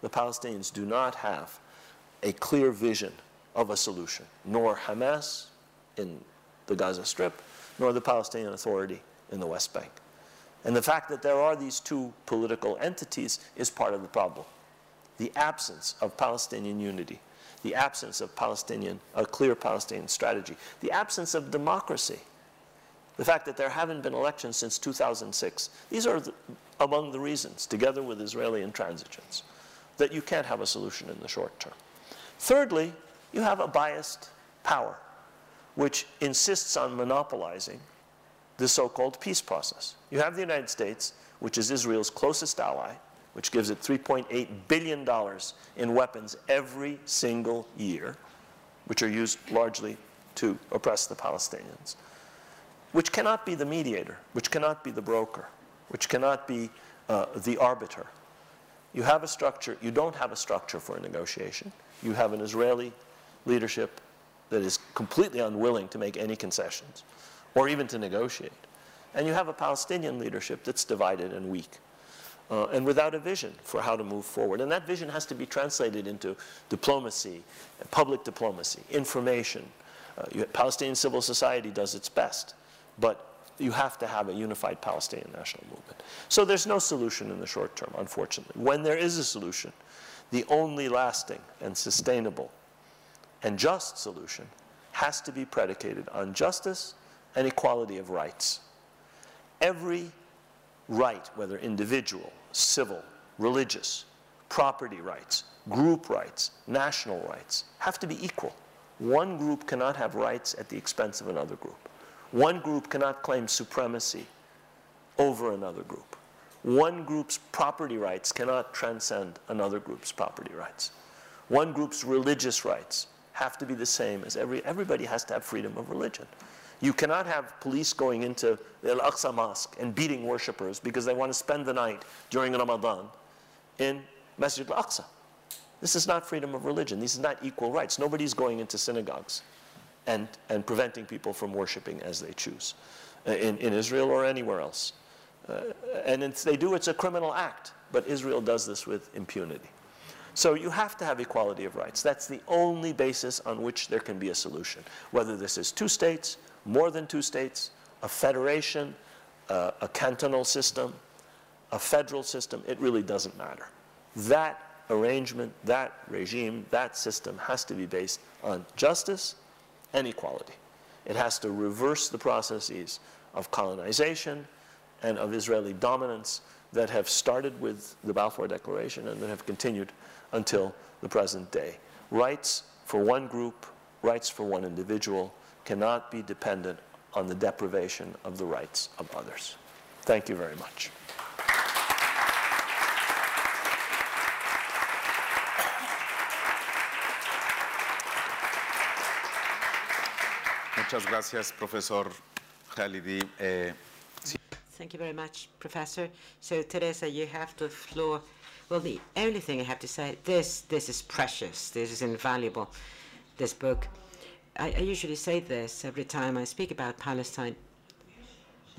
The Palestinians do not have a clear vision of a solution, nor Hamas in the Gaza Strip, nor the Palestinian Authority in the West Bank. And the fact that there are these two political entities is part of the problem. The absence of Palestinian unity, the absence of Palestinian, a clear Palestinian strategy, the absence of democracy, the fact that there haven't been elections since 2006. These are the, among the reasons, together with Israeli intransigence, that you can't have a solution in the short term. Thirdly, you have a biased power, which insists on monopolizing the so-called peace process. You have the United States, which is Israel's closest ally, which gives it $3.8 billion in weapons every single year, which are used largely to oppress the Palestinians, which cannot be the mediator, which cannot be the broker, which cannot be uh, the arbiter. You have a structure, you don't have a structure for a negotiation. You have an Israeli leadership that is completely unwilling to make any concessions or even to negotiate. And you have a Palestinian leadership that's divided and weak. Uh, and without a vision for how to move forward. And that vision has to be translated into diplomacy, public diplomacy, information. Uh, you, Palestinian civil society does its best, but you have to have a unified Palestinian national movement. So there's no solution in the short term, unfortunately. When there is a solution, the only lasting and sustainable and just solution has to be predicated on justice and equality of rights. Every right, whether individual, civil, religious, property rights, group rights, national rights, have to be equal. One group cannot have rights at the expense of another group. One group cannot claim supremacy over another group. One group's property rights cannot transcend another group's property rights. One group's religious rights have to be the same as every, everybody has to have freedom of religion. You cannot have police going into the Al-Aqsa Mosque and beating worshippers because they want to spend the night during Ramadan in Masjid Al-Aqsa. This is not freedom of religion. These are not equal rights. Nobody's going into synagogues and, and preventing people from worshiping as they choose uh, in, in Israel or anywhere else. Uh, and they do, it's a criminal act. But Israel does this with impunity. So you have to have equality of rights. That's the only basis on which there can be a solution. Whether this is two states, more than two states, a federation, uh, a cantonal system, a federal system, it really doesn't matter. That arrangement, that regime, that system has to be based on justice and equality. It has to reverse the processes of colonization and of Israeli dominance that have started with the Balfour Declaration and that have continued until the present day. Rights for one group, rights for one individual, cannot be dependent on the deprivation of the rights of others. Thank you very much. Muchas gracias, Professor Khalidi. Eh, Thank you very much, Professor. So, Teresa, you have the floor. Well, the only thing I have to say, this, this is precious. This is invaluable, this book. I, I usually say this every time I speak about Palestine,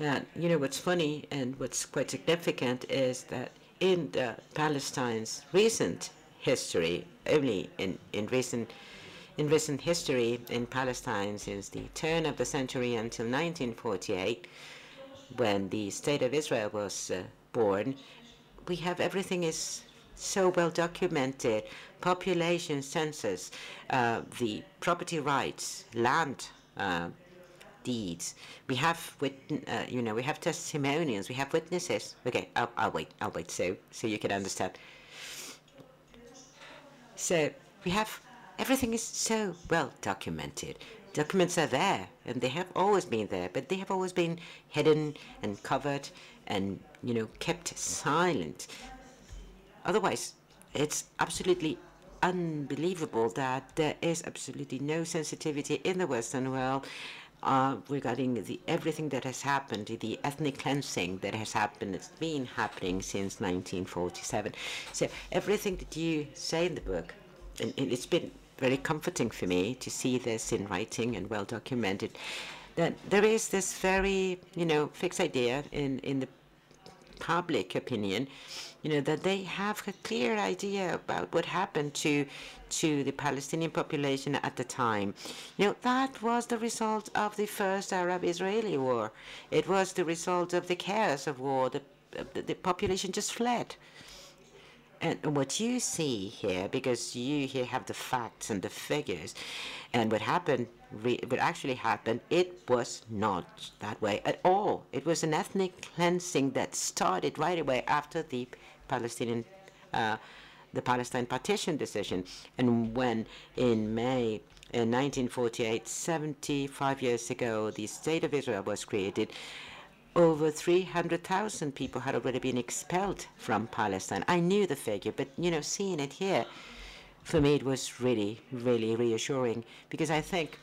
that, you know, what's funny and what's quite significant is that in Palestine's recent history, only in, in recent in recent history in Palestine since the turn of the century until 1948, when the State of Israel was uh, born, we have everything is so well documented, population census, uh, the property rights, land uh, deeds. We have, uh, you know, we have testimonials, we have witnesses. Okay, I'll, I'll wait, I'll wait, so so you can understand. So we have everything is so well documented. Documents are there, and they have always been there, but they have always been hidden and covered and, you know, kept silent. Otherwise, it's absolutely unbelievable that there is absolutely no sensitivity in the Western world uh, regarding the everything that has happened, the ethnic cleansing that has happened, it's been happening since 1947. So everything that you say in the book, and, and it's been very comforting for me to see this in writing and well documented, that there is this very, you know, fixed idea in, in the public opinion, you know, that they have a clear idea about what happened to to the Palestinian population at the time. You know, that was the result of the first Arab-Israeli war. It was the result of the chaos of war. The, the, the population just fled. And what you see here, because you here have the facts and the figures, and what happened, what actually happened, it was not that way at all. It was an ethnic cleansing that started right away after the Palestinian, uh, the Palestine partition decision. And when in May in 1948, 75 years ago, the State of Israel was created, over 300,000 people had already been expelled from Palestine. I knew the figure, but you know, seeing it here, for me, it was really, really reassuring because I think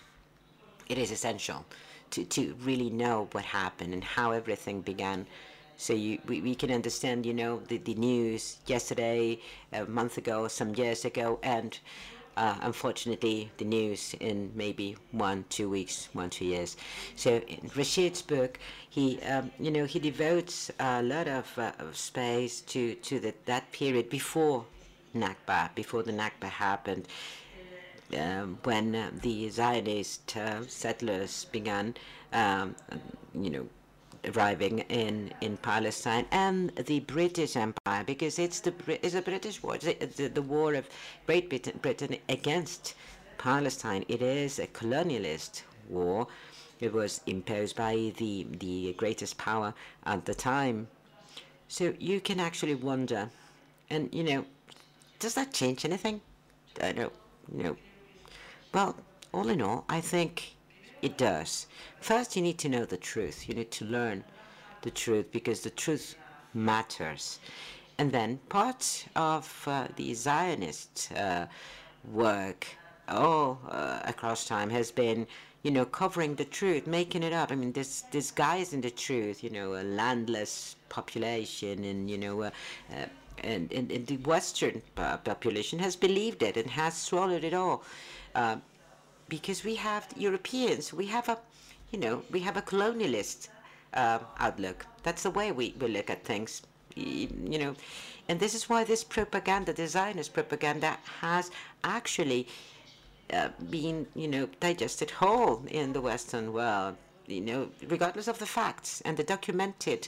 it is essential to, to really know what happened and how everything began. So you, we, we can understand, you know, the, the news yesterday, a month ago, some years ago, and uh, unfortunately, the news in maybe one, two weeks, one, two years. So in Rashid's book, he, um, you know, he devotes a lot of, uh, of space to to the, that period before Nakba, before the Nakba happened. Um, when uh, the Zionist uh, settlers began, um, you know, arriving in, in Palestine and the British Empire because it's the it's a British war, it's the, the war of Great Britain, Britain against Palestine. It is a colonialist war. It was imposed by the the greatest power at the time. So you can actually wonder, and you know, does that change anything? I don't know. Well, all in all, I think it does. First, you need to know the truth. You need to learn the truth because the truth matters. And then part of uh, the Zionist uh, work all uh, across time has been, you know, covering the truth, making it up. I mean, this disguising the truth, you know, a landless population and, you know, uh, uh, and, and, and, the Western population has believed it and has swallowed it all. Because we have Europeans, we have a, you know, we have a colonialist uh, outlook. That's the way we, we look at things, you know. And this is why this propaganda, Zionist propaganda, has actually uh, been, you know, digested whole in the Western world you know, regardless of the facts and the documented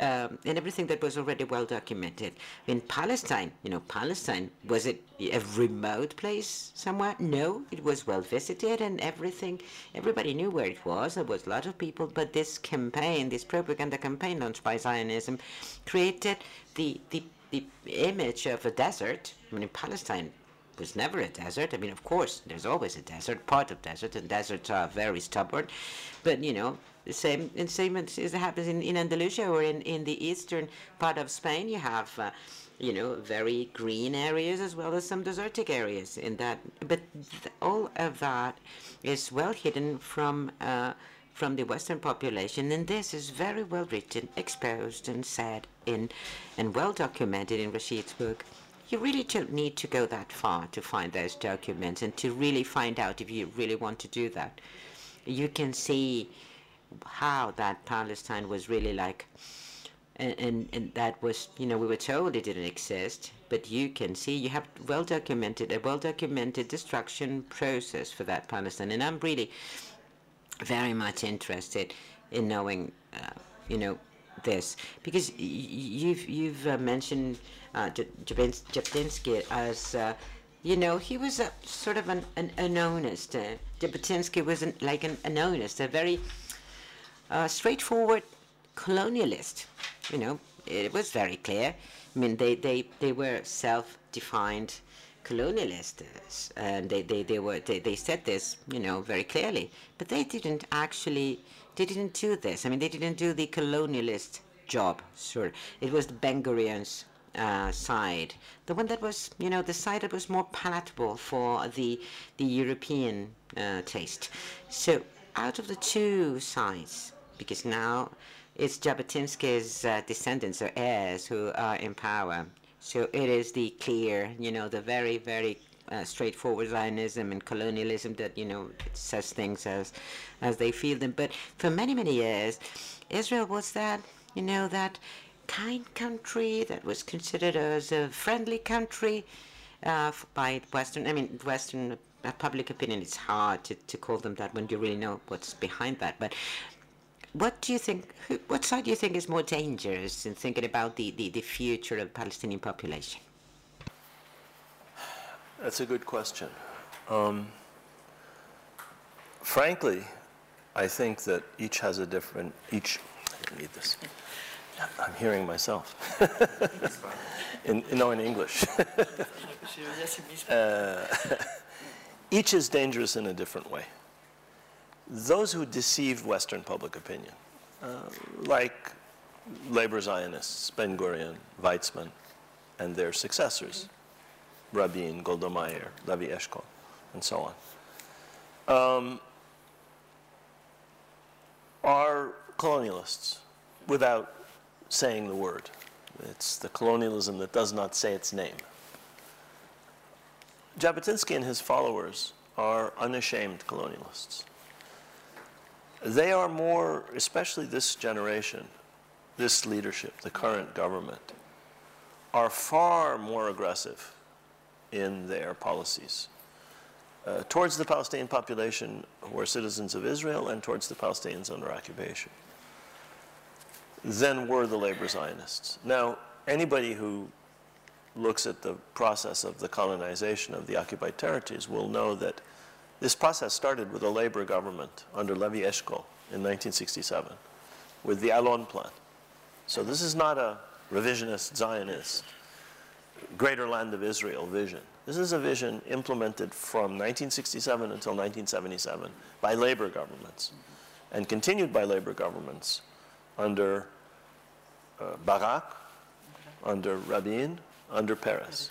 um, and everything that was already well documented. In Palestine, you know, Palestine, was it a remote place somewhere? No, it was well visited and everything, everybody knew where it was. There was a lot of people, but this campaign, this propaganda campaign launched by Zionism, created the, the, the image of a desert. I mean, in Palestine was never a desert. I mean, of course, there's always a desert, part of desert, and deserts are very stubborn. But, you know, the same, and same as happens in, in Andalusia or in, in the eastern part of Spain, you have, uh, you know, very green areas as well as some desertic areas in that. But th all of that is well hidden from, uh, from the Western population, and this is very well written, exposed, and said in, and well documented in Rashid's book you really don't need to go that far to find those documents and to really find out if you really want to do that. You can see how that Palestine was really like, and, and, and that was, you know, we were told it didn't exist, but you can see you have well documented, a well documented destruction process for that Palestine. And I'm really very much interested in knowing, uh, you know, this because you've you've uh, mentioned uh, Jabotinsky as uh, you know he was a sort of an an. Uh, Jabotinsky was an, like an, onist, a very uh, straightforward colonialist. You know, it was very clear. I mean, they they they were self-defined colonialists, and they, they, they were they, they said this, you know, very clearly. But they didn't actually they didn't do this. I mean, they didn't do the colonialist job. Sure, it was the Ben Gurion's uh, side, the one that was, you know, the side that was more palatable for the the European uh, taste. So out of the two sides, because now it's Jabotinsky's uh, descendants or heirs who are in power. So it is the clear, you know, the very, very uh, straightforward Zionism and colonialism that, you know, says things as, as they feel them. But for many, many years, Israel was that, you know, that kind country that was considered as a friendly country uh, by Western, I mean, Western uh, public opinion. It's hard to, to call them that when you really know what's behind that. But what do you think, who, what side do you think is more dangerous in thinking about the, the, the future of the Palestinian population? That's a good question. Um, frankly, I think that each has a different, each, I need this. I'm hearing myself. in, no, in English. uh, each is dangerous in a different way those who deceived Western public opinion, uh, like labor Zionists, Ben Gurion, Weizmann, and their successors, Rabin, Golda Meir, Levi Eshkol, and so on, um, are colonialists without saying the word. It's the colonialism that does not say its name. Jabotinsky and his followers are unashamed colonialists they are more, especially this generation, this leadership, the current government, are far more aggressive in their policies uh, towards the Palestinian population who are citizens of Israel and towards the Palestinians under occupation than were the labor Zionists. Now, anybody who looks at the process of the colonization of the occupied territories will know that this process started with a labor government under Levi Eshkol in 1967 with the Allon Plan. So this is not a revisionist Zionist, greater land of Israel vision. This is a vision implemented from 1967 until 1977 by labor governments and continued by labor governments under uh, Barak, under Rabin, under Peres.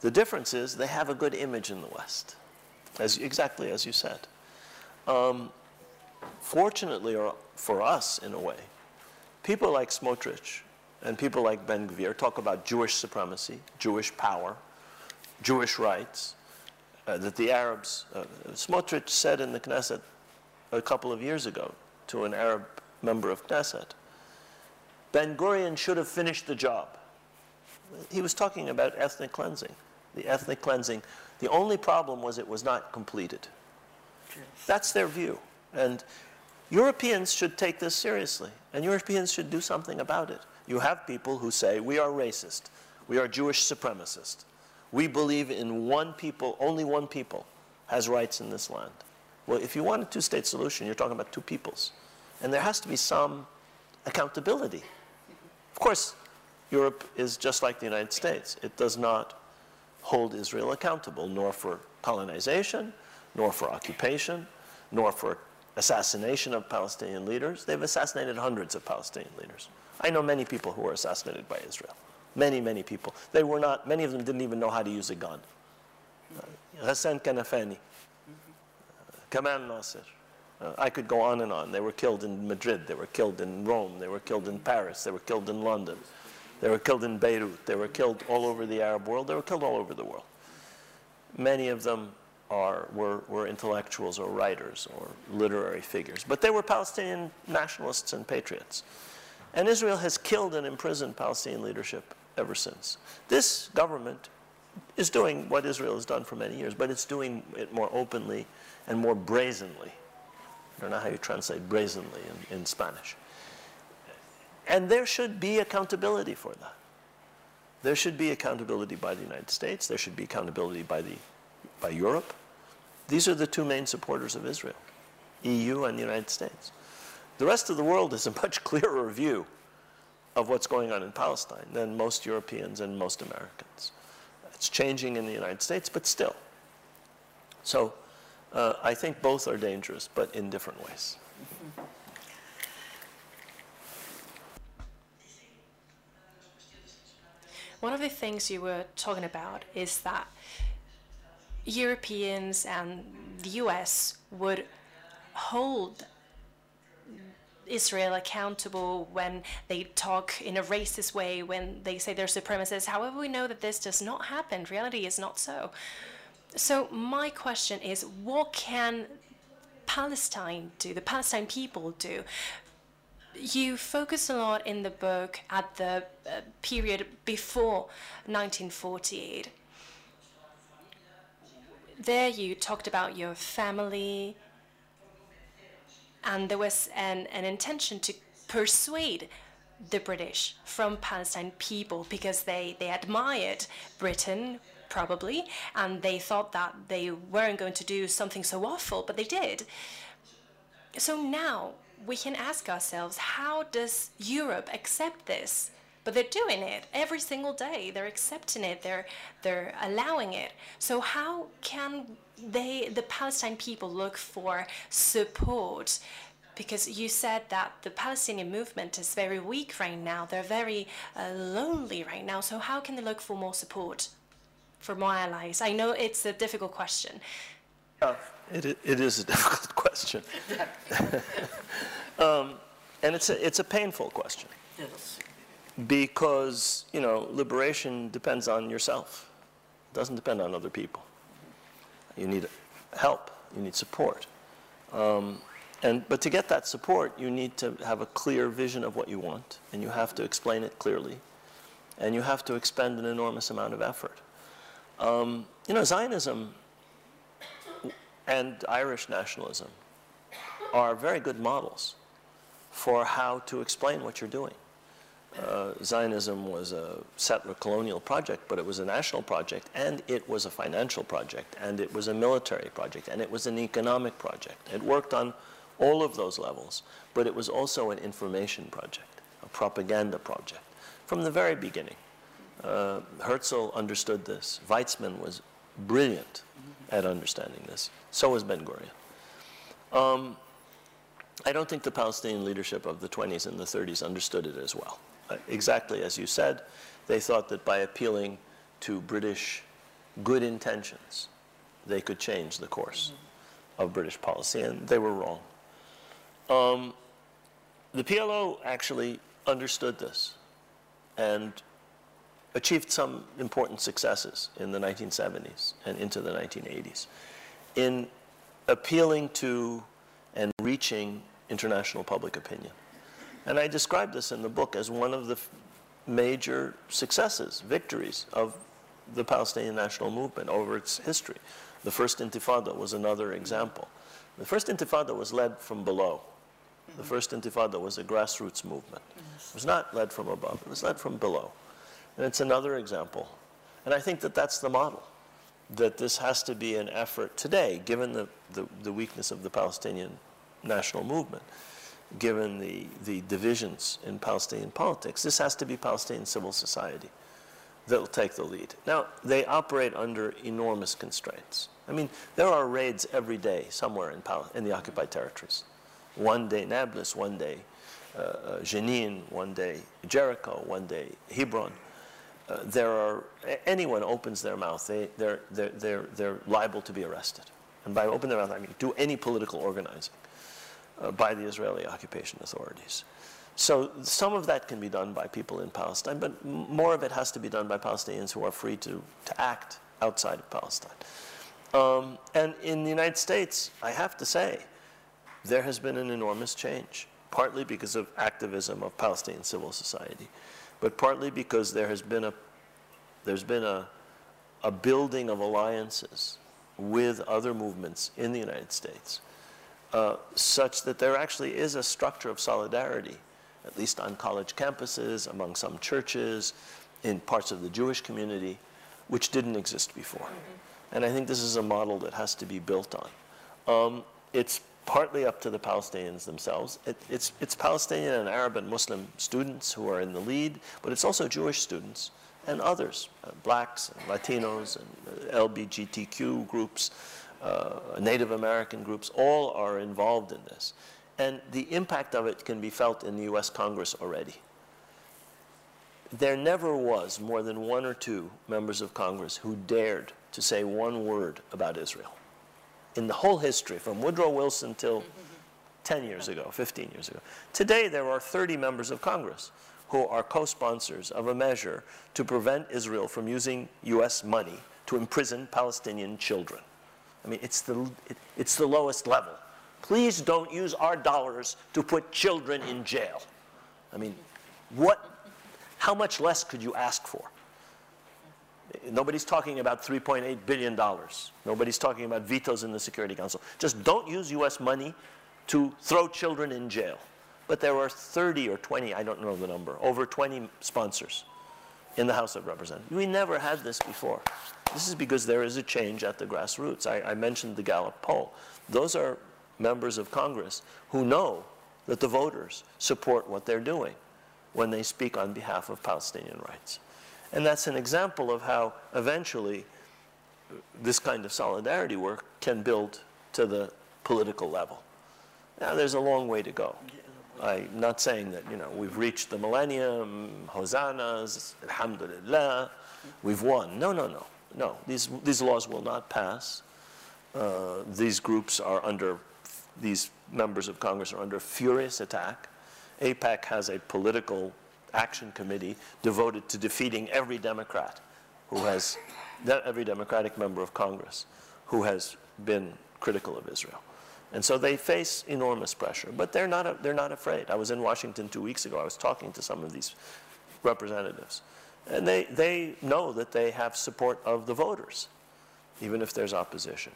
The difference is they have a good image in the West as exactly as you said. Um, fortunately, or for us in a way, people like Smotrich and people like Ben Gvir talk about Jewish supremacy, Jewish power, Jewish rights, uh, that the Arabs, uh, Smotrich said in the Knesset a couple of years ago to an Arab member of Knesset, Ben Gurion should have finished the job. He was talking about ethnic cleansing, the ethnic cleansing the only problem was it was not completed. That's their view. And Europeans should take this seriously, and Europeans should do something about it. You have people who say, we are racist, we are Jewish supremacist. We believe in one people, only one people has rights in this land. Well, if you want a two state solution, you're talking about two peoples. And there has to be some accountability. Of course, Europe is just like the United States. It does not hold Israel accountable, nor for colonization, nor for occupation, nor for assassination of Palestinian leaders. They've assassinated hundreds of Palestinian leaders. I know many people who were assassinated by Israel. Many, many people. They were not, many of them didn't even know how to use a gun. Uh, Ghassan Kanafani, uh, Kamal Nasser. Uh, I could go on and on. They were killed in Madrid, they were killed in Rome, they were killed in Paris, they were killed in London. They were killed in Beirut. They were killed all over the Arab world. They were killed all over the world. Many of them are, were, were intellectuals or writers or literary figures. But they were Palestinian nationalists and patriots. And Israel has killed and imprisoned Palestinian leadership ever since. This government is doing what Israel has done for many years, but it's doing it more openly and more brazenly. I don't know how you translate brazenly in, in Spanish. And there should be accountability for that. There should be accountability by the United States. There should be accountability by, the, by Europe. These are the two main supporters of Israel, EU and the United States. The rest of the world has a much clearer view of what's going on in Palestine than most Europeans and most Americans. It's changing in the United States, but still. So uh, I think both are dangerous, but in different ways. One of the things you were talking about is that Europeans and the US would hold Israel accountable when they talk in a racist way, when they say they're supremacists. However, we know that this does not happen. Reality is not so. So, my question is what can Palestine do, the Palestine people do? You focus a lot in the book at the uh, period before 1948. There, you talked about your family, and there was an, an intention to persuade the British from Palestine people because they, they admired Britain, probably, and they thought that they weren't going to do something so awful, but they did. So now we can ask ourselves how does Europe accept this? But they're doing it every single day. They're accepting it. They're they're allowing it. So how can they, the Palestine people, look for support? Because you said that the Palestinian movement is very weak right now. They're very uh, lonely right now. So how can they look for more support, for more allies? I know it's a difficult question. Yeah, it, it is a difficult question. um, and it's a, it's a painful question. Yes. Because, you know, liberation depends on yourself. It doesn't depend on other people. You need help. You need support. Um, and, but to get that support, you need to have a clear vision of what you want, and you have to explain it clearly, and you have to expend an enormous amount of effort. Um, you know, Zionism and Irish nationalism are very good models for how to explain what you're doing. Uh, Zionism was a settler colonial project, but it was a national project, and it was a financial project, and it was a military project, and it was an economic project. It worked on all of those levels, but it was also an information project, a propaganda project from the very beginning. Uh, Herzl understood this. Weizmann was brilliant at understanding this. So was Ben Gurion. Um, I don't think the Palestinian leadership of the 20s and the 30s understood it as well. Uh, exactly as you said, they thought that by appealing to British good intentions, they could change the course of British policy, and they were wrong. Um, the PLO actually understood this and achieved some important successes in the 1970s and into the 1980s in appealing to and reaching international public opinion. And I describe this in the book as one of the major successes, victories of the Palestinian national movement over its history. The first intifada was another example. The first intifada was led from below. The mm-hmm. first intifada was a grassroots movement. It was not led from above, it was led from below. And it's another example. And I think that that's the model, that this has to be an effort today, given the, the, the weakness of the Palestinian national movement, given the, the divisions in Palestinian politics. This has to be Palestinian civil society that will take the lead. Now, they operate under enormous constraints. I mean, there are raids every day somewhere in, Pal- in the occupied territories. One day Nablus, one day uh, uh, Jenin, one day Jericho, one day Hebron. Uh, there are, anyone opens their mouth, they, they're, they're, they're, they're liable to be arrested. And by open their mouth, I mean do any political organizing uh, by the Israeli occupation authorities. So some of that can be done by people in Palestine, but more of it has to be done by Palestinians who are free to, to act outside of Palestine. Um, and in the United States, I have to say, there has been an enormous change, partly because of activism of Palestinian civil society, but partly because there has been a, there's been a, a building of alliances with other movements in the United States, uh, such that there actually is a structure of solidarity, at least on college campuses, among some churches, in parts of the Jewish community, which didn't exist before. Mm-hmm. And I think this is a model that has to be built on. Um, it's partly up to the Palestinians themselves. It, it's, it's Palestinian and Arab and Muslim students who are in the lead, but it's also Jewish students and others, uh, blacks, and Latinos, and uh, LGBTQ groups, uh, Native American groups, all are involved in this. And the impact of it can be felt in the US Congress already. There never was more than one or two members of Congress who dared to say one word about Israel. In the whole history, from Woodrow Wilson till 10 years ago, 15 years ago. Today, there are 30 members of Congress who are co-sponsors of a measure to prevent Israel from using U.S. money to imprison Palestinian children. I mean, it's the, it, it's the lowest level. Please don't use our dollars to put children in jail. I mean, what, how much less could you ask for? Nobody's talking about $3.8 billion. Nobody's talking about vetoes in the Security Council. Just don't use U.S. money to throw children in jail. But there are 30 or 20, I don't know the number, over 20 sponsors in the House of Representatives. We never had this before. This is because there is a change at the grassroots. I, I mentioned the Gallup poll. Those are members of Congress who know that the voters support what they're doing when they speak on behalf of Palestinian rights. And that's an example of how eventually this kind of solidarity work can build to the political level. Now, there's a long way to go. I'm not saying that, you know, we've reached the millennium, hosannas, alhamdulillah, we've won. No, no, no, no. These, these laws will not pass. Uh, these groups are under, these members of Congress are under furious attack. AIPAC has a political action committee devoted to defeating every Democrat who has, every Democratic member of Congress who has been critical of Israel. And so they face enormous pressure, but they're not, they're not afraid. I was in Washington two weeks ago. I was talking to some of these representatives. And they, they know that they have support of the voters, even if there's opposition.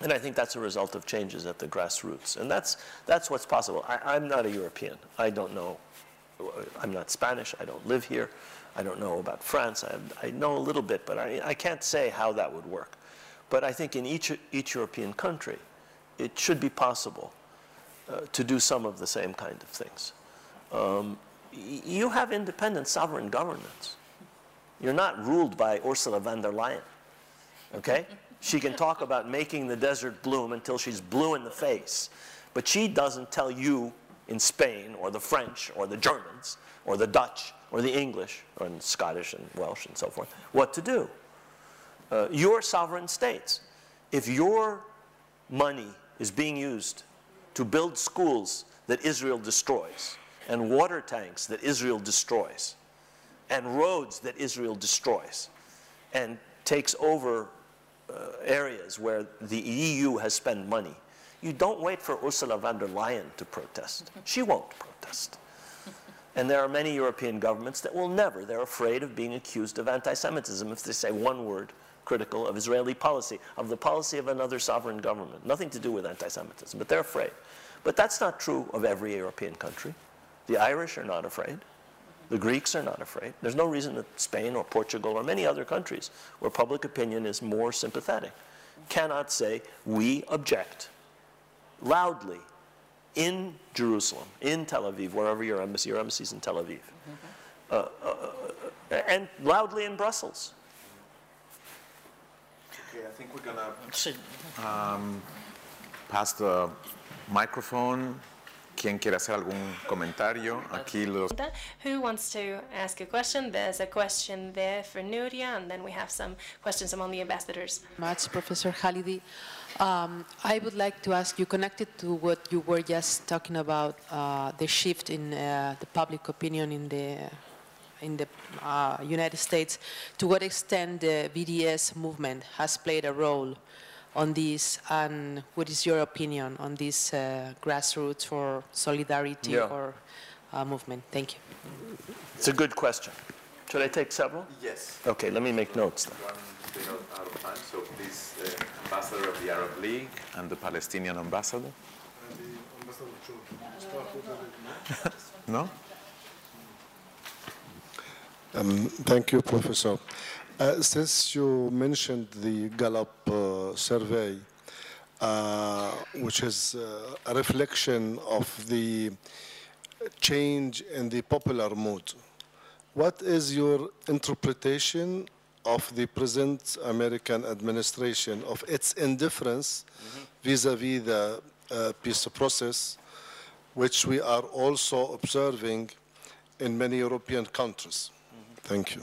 And I think that's a result of changes at the grassroots. And that's, that's what's possible. I, am not a European. I don't know. I'm not Spanish. I don't live here. I don't know about France. I, I know a little bit, but I, I can't say how that would work. But I think in each, each European country, it should be possible uh, to do some of the same kind of things. Um, you have independent sovereign governance. You're not ruled by Ursula von der Leyen, okay? she can talk about making the desert bloom until she's blue in the face, but she doesn't tell you in Spain or the French or the Germans or the Dutch or the English or the Scottish and Welsh and so forth what to do. Uh, your sovereign states. If your money is being used to build schools that Israel destroys, and water tanks that Israel destroys, and roads that Israel destroys, and takes over uh, areas where the EU has spent money. You don't wait for Ursula von der Leyen to protest. She won't protest. And there are many European governments that will never. They're afraid of being accused of anti-Semitism if they say one word critical of Israeli policy, of the policy of another sovereign government. Nothing to do with anti-Semitism, but they're afraid. But that's not true of every European country. The Irish are not afraid. The Greeks are not afraid. There's no reason that Spain or Portugal or many other countries where public opinion is more sympathetic cannot say, we object loudly in Jerusalem, in Tel Aviv, wherever your embassy, your embassy is in Tel Aviv, uh, uh, uh, and loudly in Brussels. Okay, I think we're going to um, pass the microphone. ¿Quién quiere hacer algún comentario? Aquí los... Who wants to ask a question? There's a question there for Nuria, and then we have some questions among the ambassadors. Much, Professor Khalidi. Um, I would like to ask you, connected to what you were just talking about, uh, the shift in uh, the public opinion in the in the uh, United States, to what extent the BDS movement has played a role on this, and what is your opinion on this uh, grassroots for solidarity yeah. or uh, movement? Thank you. It's a good question. Should I take several? Yes. Okay, let me make notes. One out of time. So please, uh, ambassador of the Arab League and the Palestinian ambassador. no? Um, thank you, Professor. Uh, since you mentioned the Gallup uh, survey, uh, which is uh, a reflection of the change in the popular mood, what is your interpretation of the present American administration of its indifference vis-à-vis the uh, peace process, which we are also observing in many European countries? Thank you.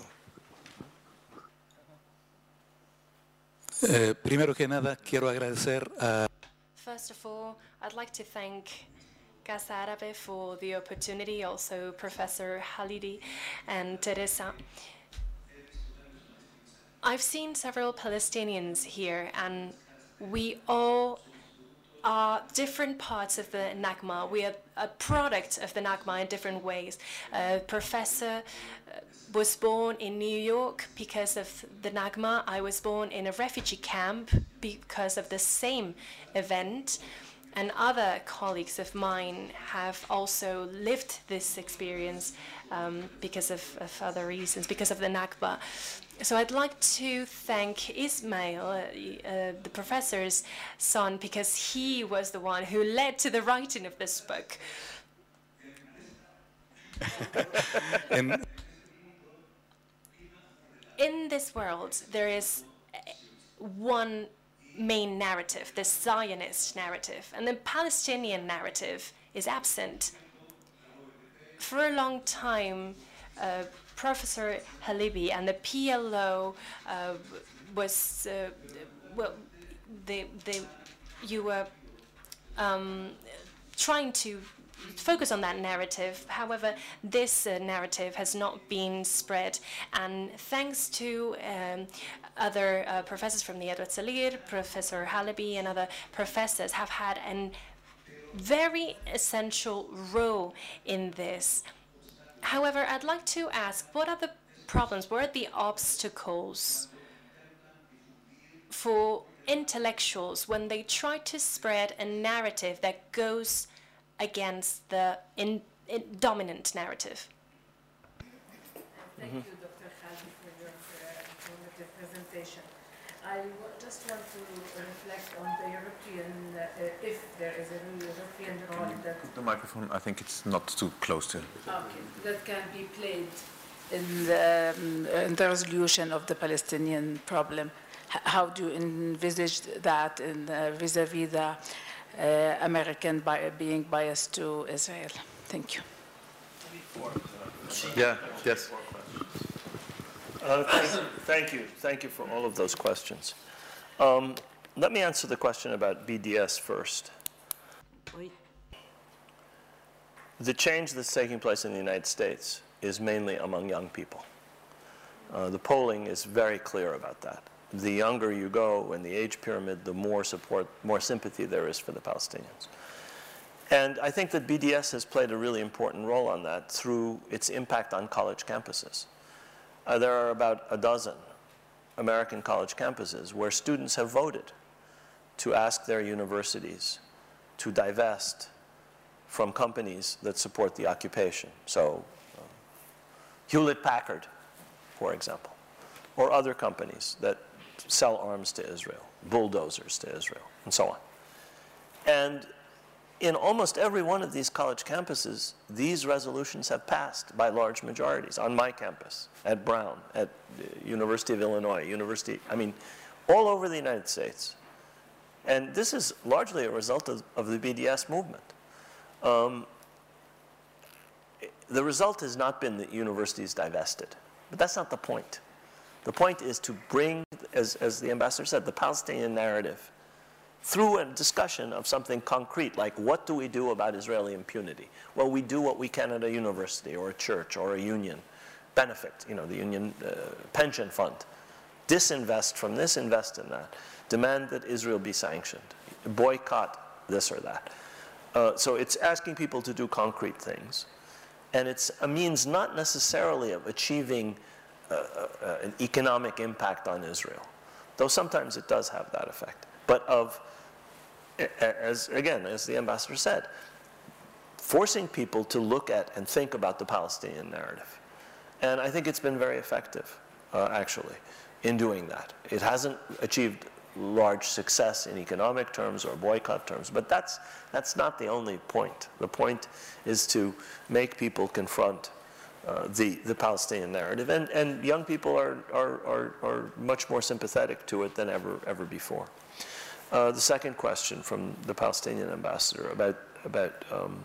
Eh, primero que nada, quiero agradecer a First of all, I'd like to thank Casa Árabe for the opportunity, also Professor Khalidi and Teresa. I've seen several Palestinians here, and we all are different parts of the Nakba. We are a product of the Nakba in different ways. Uh, professor was born in New York because of the Nakba. I was born in a refugee camp because of the same event. And other colleagues of mine have also lived this experience um, because of, of other reasons, because of the Nakba. So I'd like to thank Ismail, uh, uh, the professor's son, because he was the one who led to the writing of this book. In this world, there is uh, one main narrative, the Zionist narrative, and the Palestinian narrative is absent. For a long time, uh, Professor Khalidi and the PLO uh, was uh, well, they they you were um, trying to focus on that narrative. However, this uh, narrative has not been spread, and thanks to um, other uh, professors from the Edward Salir, Professor Halabi, and other professors have had a very essential role in this. However, I'd like to ask, what are the problems, what are the obstacles for intellectuals when they try to spread a narrative that goes against the in, in dominant narrative? Thank you, Dr. Khalidi, for your uh, informative presentation. I w- just want to reflect on the European, uh, if there is a new European role that, The microphone, I think it's not too close to. okay, that can be played in the, um, in the resolution of the Palestinian problem. H- How do you envisage that in uh, vis-à-vis the uh, American bi- being biased to Israel? Thank you. Yeah, yes. Uh, thank, thank you. Thank you for all of those questions. Um, let me answer the question about BDS first. The change that's taking place in the United States is mainly among young people. Uh, the polling is very clear about that. The younger you go in the age pyramid, the more support, more sympathy there is for the Palestinians. And I think that BDS has played a really important role on that through its impact on college campuses. Uh, there are about a dozen American college campuses where students have voted to ask their universities to divest from companies that support the occupation. So, uh, Hewlett Packard, for example, or other companies that sell arms to Israel, bulldozers to Israel, and so on. And in almost every one of these college campuses, these resolutions have passed by large majorities. On my campus, at Brown, at University of Illinois, University, I mean, all over the United States. And this is largely a result of, of the BDS movement. Um, the result has not been that universities divested, but that's not the point. The point is to bring, as, as the ambassador said, the Palestinian narrative through a discussion of something concrete, like what do we do about Israeli impunity? Well, we do what we can at a university or a church or a union. Benefit, you know, the union uh, pension fund. Disinvest from this, invest in that. Demand that Israel be sanctioned. Boycott this or that. Uh, so it's asking people to do concrete things. And it's a means not necessarily of achieving an economic impact on Israel, though sometimes it does have that effect, but of as again, as the ambassador said, forcing people to look at and think about the Palestinian narrative. And I think it's been very effective, uh, actually, in doing that. It hasn't achieved large success in economic terms or boycott terms, but that's, that's not the only point. The point is to make people confront uh, the, the Palestinian narrative. And, and young people are, are, are, are much more sympathetic to it than ever, ever before. Uh, the second question from the Palestinian ambassador about, about um,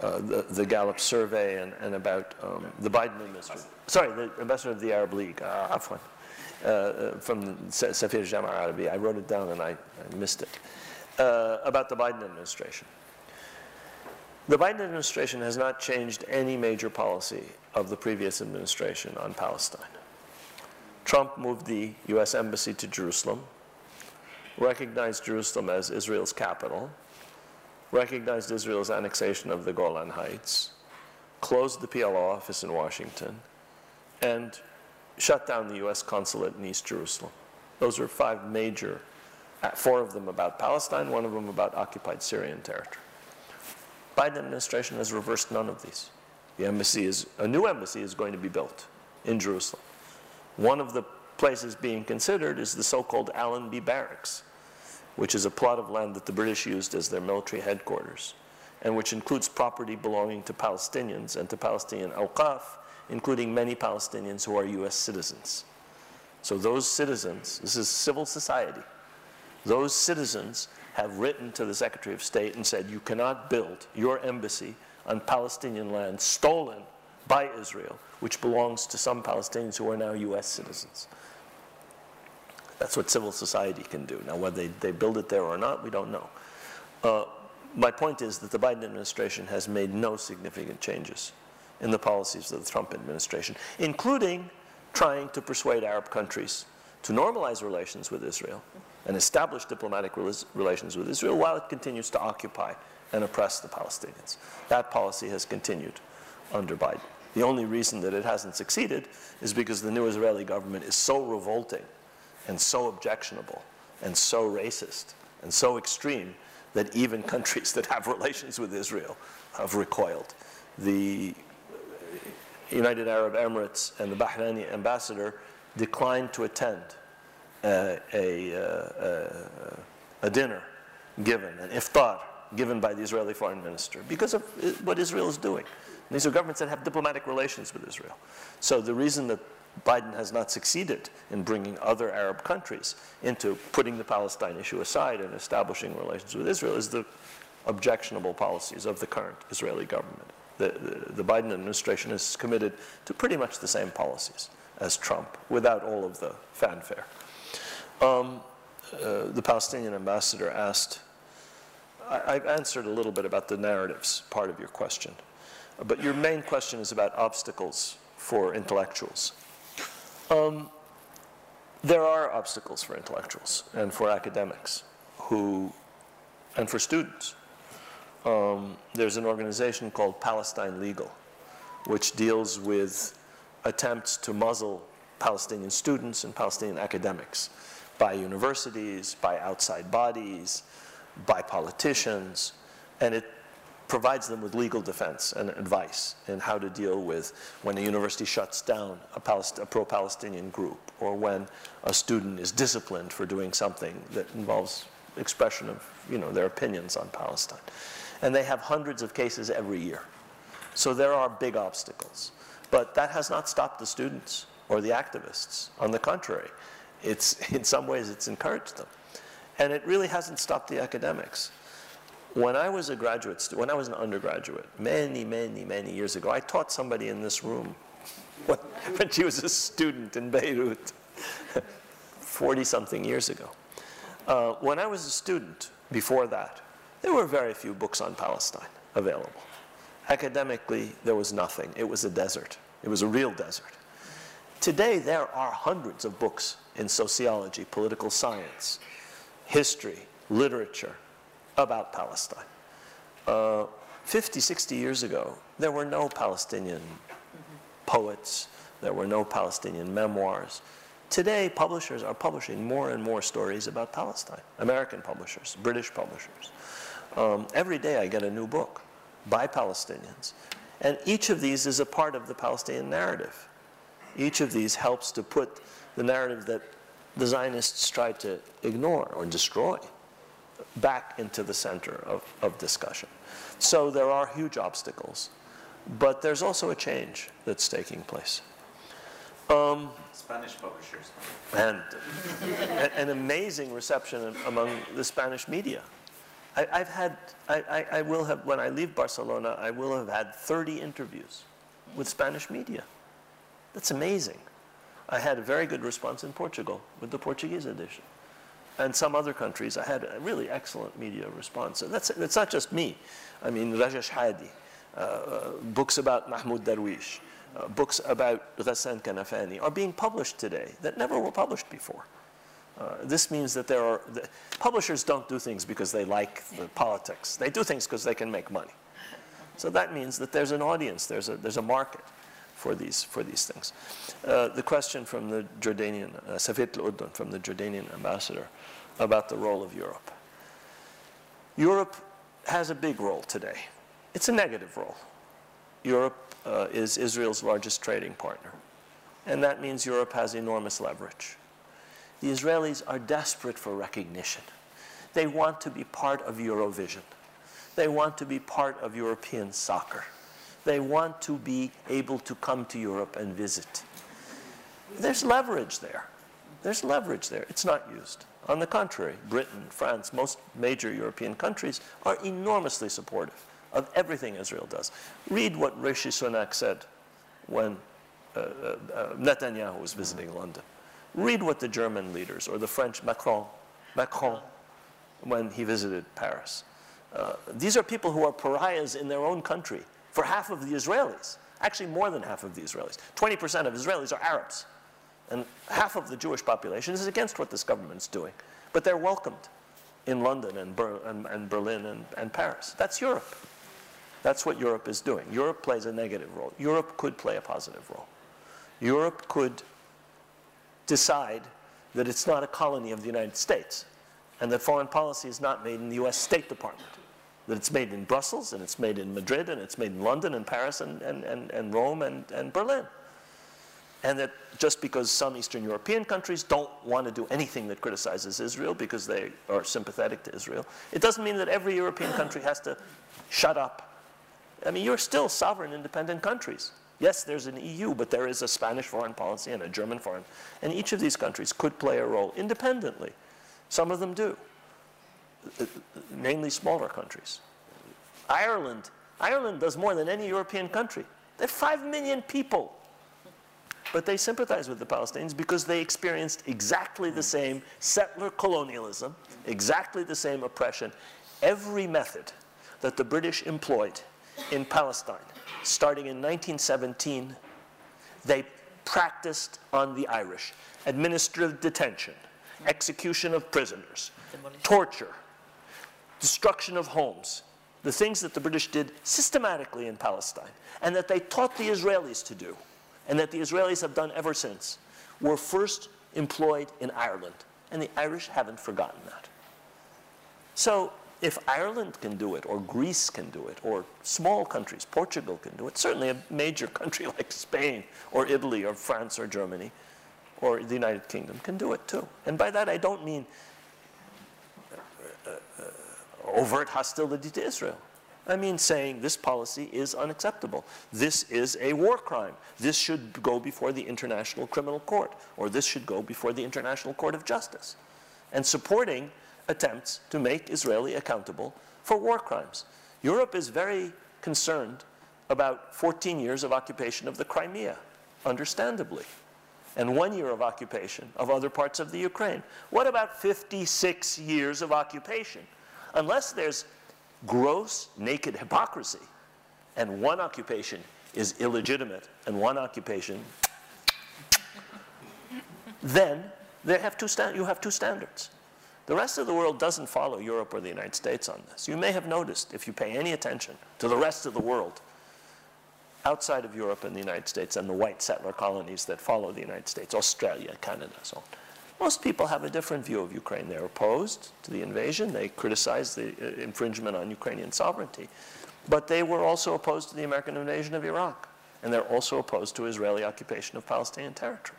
uh, the, the, Gallup survey and, and about um, the Biden administration. Sorry, the ambassador of the Arab League, uh, Afwan, uh, uh from Safir Jama Arabi. I wrote it down and I, I missed it. Uh, about the Biden administration. The Biden administration has not changed any major policy of the previous administration on Palestine. Trump moved the U.S. Embassy to Jerusalem, recognized Jerusalem as Israel's capital, recognized Israel's annexation of the Golan Heights, closed the PLO office in Washington, and shut down the U.S. consulate in East Jerusalem. Those are five major, uh, four of them about Palestine, one of them about occupied Syrian territory. Biden administration has reversed none of these. The embassy is, a new embassy is going to be built in Jerusalem. One of the places being considered is the so-called Allenby Barracks, which is a plot of land that the British used as their military headquarters, and which includes property belonging to Palestinians and to Palestinian awqaf, including many Palestinians who are US citizens. So those citizens, this is civil society, those citizens have written to the Secretary of State and said, you cannot build your embassy on Palestinian land stolen by Israel, which belongs to some Palestinians who are now US citizens. That's what civil society can do. Now, whether they, they build it there or not, we don't know. Uh, my point is that the Biden administration has made no significant changes in the policies of the Trump administration, including trying to persuade Arab countries to normalize relations with Israel and establish diplomatic relations with Israel while it continues to occupy and oppress the Palestinians. That policy has continued under Biden. The only reason that it hasn't succeeded is because the new Israeli government is so revolting and so objectionable and so racist and so extreme that even countries that have relations with Israel have recoiled. The United Arab Emirates and the Bahraini ambassador declined to attend a, a, a, dinner given, an iftar given by the Israeli foreign minister because of uh, what Israel is doing. And these are governments that have diplomatic relations with Israel. So the reason that Biden has not succeeded in bringing other Arab countries into putting the Palestine issue aside and establishing relations with Israel is the objectionable policies of the current Israeli government. The, the, the Biden administration is committed to pretty much the same policies as Trump without all of the fanfare. Um, uh, the Palestinian ambassador asked, I, have answered a little bit about the narratives part of your question, but your main question is about obstacles for intellectuals. Um, there are obstacles for intellectuals and for academics who, and for students. Um, there's an organization called Palestine Legal, which deals with attempts to muzzle Palestinian students and Palestinian academics by universities, by outside bodies, by politicians, and it provides them with legal defense and advice in how to deal with when a university shuts down a, a pro-Palestinian group or when a student is disciplined for doing something that involves expression of you know, their opinions on Palestine. And they have hundreds of cases every year. So there are big obstacles. But that has not stopped the students or the activists. On the contrary, it's, in some ways, it's encouraged them. And it really hasn't stopped the academics. When I was a graduate, when I was an undergraduate, many, many, many years ago, I taught somebody in this room when, when she was a student in Beirut, 40 something years ago. Uh, when I was a student, before that, there were very few books on Palestine available. Academically, there was nothing. It was a desert. It was a real desert. Today, there are hundreds of books in sociology, political science, history, literature about Palestine. Uh, 50, 60 years ago, there were no Palestinian poets, there were no Palestinian memoirs. Today, publishers are publishing more and more stories about Palestine. American publishers, British publishers. Um, every day I get a new book by Palestinians. And each of these is a part of the Palestinian narrative. Each of these helps to put the narrative that the Zionists tried to ignore or destroy back into the center of, of discussion. So there are huge obstacles. But there's also a change that's taking place. Um, Spanish publishers. and an amazing reception among the Spanish media. I, have had, I, I, I, will have, when I leave Barcelona, I will have had 30 interviews with Spanish media. That's amazing. I had a very good response in Portugal with the Portuguese edition. And some other countries, I had a really excellent media response. And that's, that's not just me. I mean, Raja Shehadeh, uh, uh, books about Mahmoud Darwish, uh, books about Ghassan Kanafani are being published today that never were published before. Uh, this means that there are, the, publishers don't do things because they like the politics. They do things because they can make money. So that means that there's an audience, there's a, there's a market for these, for these things. Uh, the question from the Jordanian, uh, al-Urdun, from the Jordanian ambassador about the role of Europe. Europe has a big role today. It's a negative role. Europe uh, is Israel's largest trading partner. And that means Europe has enormous leverage. The Israelis are desperate for recognition. They want to be part of Eurovision. They want to be part of European soccer. They want to be able to come to Europe and visit. There's leverage there. There's leverage there. It's not used. On the contrary, Britain, France, most major European countries are enormously supportive of everything Israel does. Read what Rishi Sunak said when uh, uh, uh, Netanyahu was visiting London. Read what the German leaders or the French Macron, Macron, when he visited Paris. Uh, these are people who are pariahs in their own country for half of the Israelis. Actually, more than half of the Israelis. 20% of Israelis are Arabs. And half of the Jewish population is against what this government's doing. But they're welcomed in London and, Ber and, and Berlin and, and Paris. That's Europe. That's what Europe is doing. Europe plays a negative role. Europe could play a positive role. Europe could decide that it's not a colony of the United States and that foreign policy is not made in the US State Department, that it's made in Brussels and it's made in Madrid and it's made in London and Paris and, and, and, and Rome and, and Berlin. And that just because some Eastern European countries don't want to do anything that criticizes Israel because they are sympathetic to Israel, it doesn't mean that every European country has to shut up. I mean, you're still sovereign, independent countries. Yes, there's an EU, but there is a Spanish foreign policy and a German foreign. And each of these countries could play a role independently. Some of them do, namely smaller countries. Ireland, Ireland does more than any European country. They have five million people. But they sympathize with the Palestinians because they experienced exactly the same settler colonialism, exactly the same oppression. Every method that the British employed in Palestine starting in 1917, they practiced on the Irish administrative detention, execution of prisoners, torture, destruction of homes, the things that the British did systematically in Palestine, and that they taught the Israelis to do, and that the Israelis have done ever since, were first employed in Ireland. And the Irish haven't forgotten that. So if Ireland can do it, or Greece can do it, or small countries, Portugal can do it, certainly a major country like Spain, or Italy, or France, or Germany, or the United Kingdom can do it too. And by that I don't mean overt hostility to Israel. I mean saying this policy is unacceptable. This is a war crime. This should go before the International Criminal Court, or this should go before the International Court of Justice. And supporting attempts to make Israeli accountable for war crimes. Europe is very concerned about 14 years of occupation of the Crimea, understandably, and one year of occupation of other parts of the Ukraine. What about 56 years of occupation? Unless there's gross, naked hypocrisy, and one occupation is illegitimate and one occupation, then have you have two standards. The rest of the world doesn't follow Europe or the United States on this. You may have noticed, if you pay any attention to the rest of the world, outside of Europe and the United States and the white settler colonies that follow the United States, Australia, Canada, so on. Most people have a different view of Ukraine. They're opposed to the invasion. They criticize the uh, infringement on Ukrainian sovereignty. But they were also opposed to the American invasion of Iraq. And they're also opposed to Israeli occupation of Palestinian territory.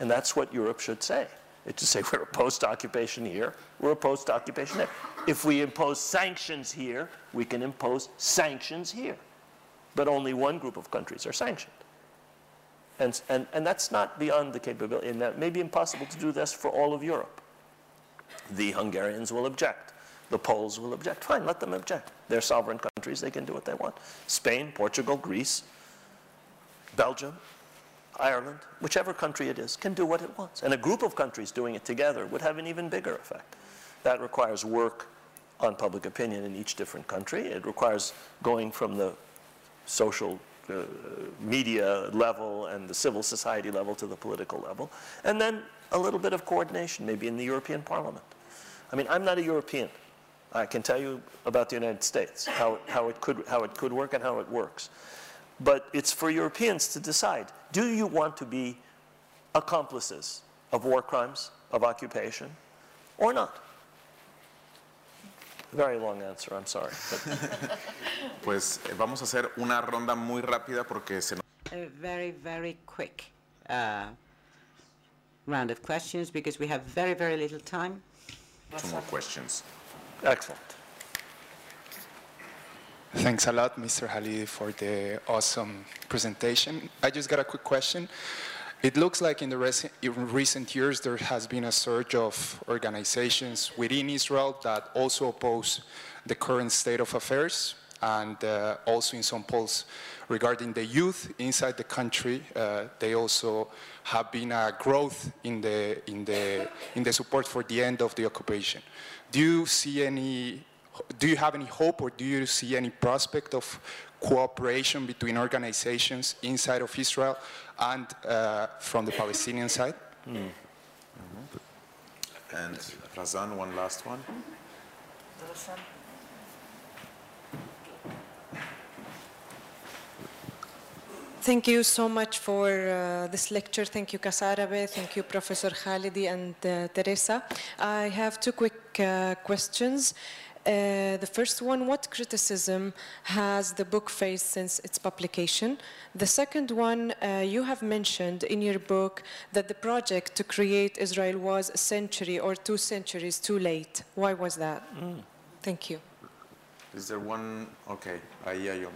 And that's what Europe should say. It should say we're opposed to occupation here, we're opposed to occupation there. If we impose sanctions here, we can impose sanctions here. but only one group of countries are sanctioned. And, and, and that's not beyond the capability, and that may be impossible to do this for all of Europe. The Hungarians will object. The Poles will object. Fine, let them object. They're sovereign countries, they can do what they want. Spain, Portugal, Greece, Belgium, Ireland, whichever country it is, can do what it wants. And a group of countries doing it together would have an even bigger effect. That requires work on public opinion in each different country. It requires going from the social uh, media level and the civil society level to the political level. And then a little bit of coordination, maybe in the European Parliament. I mean, I'm not a European. I can tell you about the United States, how, how, it, could, how it could work and how it works. But it's for Europeans to decide, do you want to be accomplices of war crimes, of occupation, or not? Very long answer, I'm sorry. pues eh, vamos a hacer una ronda muy rápida porque se A very, very quick uh, round of questions because we have very, very little time. Two more questions. Excellent. Thanks a lot, Mr. Khalidi, for the awesome presentation. I just got a quick question. It looks like in the rec in recent years there has been a surge of organizations within Israel that also oppose the current state of affairs and uh, also in some polls regarding the youth inside the country, uh, they also have been a growth in the, in, the, in the support for the end of the occupation. Do you see any, do you have any hope or do you see any prospect of cooperation between organizations inside of Israel and uh, from the Palestinian side? Mm. Mm -hmm. And Razan, one last one. Thank you so much for uh, this lecture. Thank you, Casa Arabe. Thank you, Professor Khalidi and uh, Teresa. I have two quick uh, questions. Uh, the first one, what criticism has the book faced since its publication? The second one, uh, you have mentioned in your book that the project to create Israel was a century or two centuries too late. Why was that? Mm. Thank you. Is there one? Okay, ahí hay.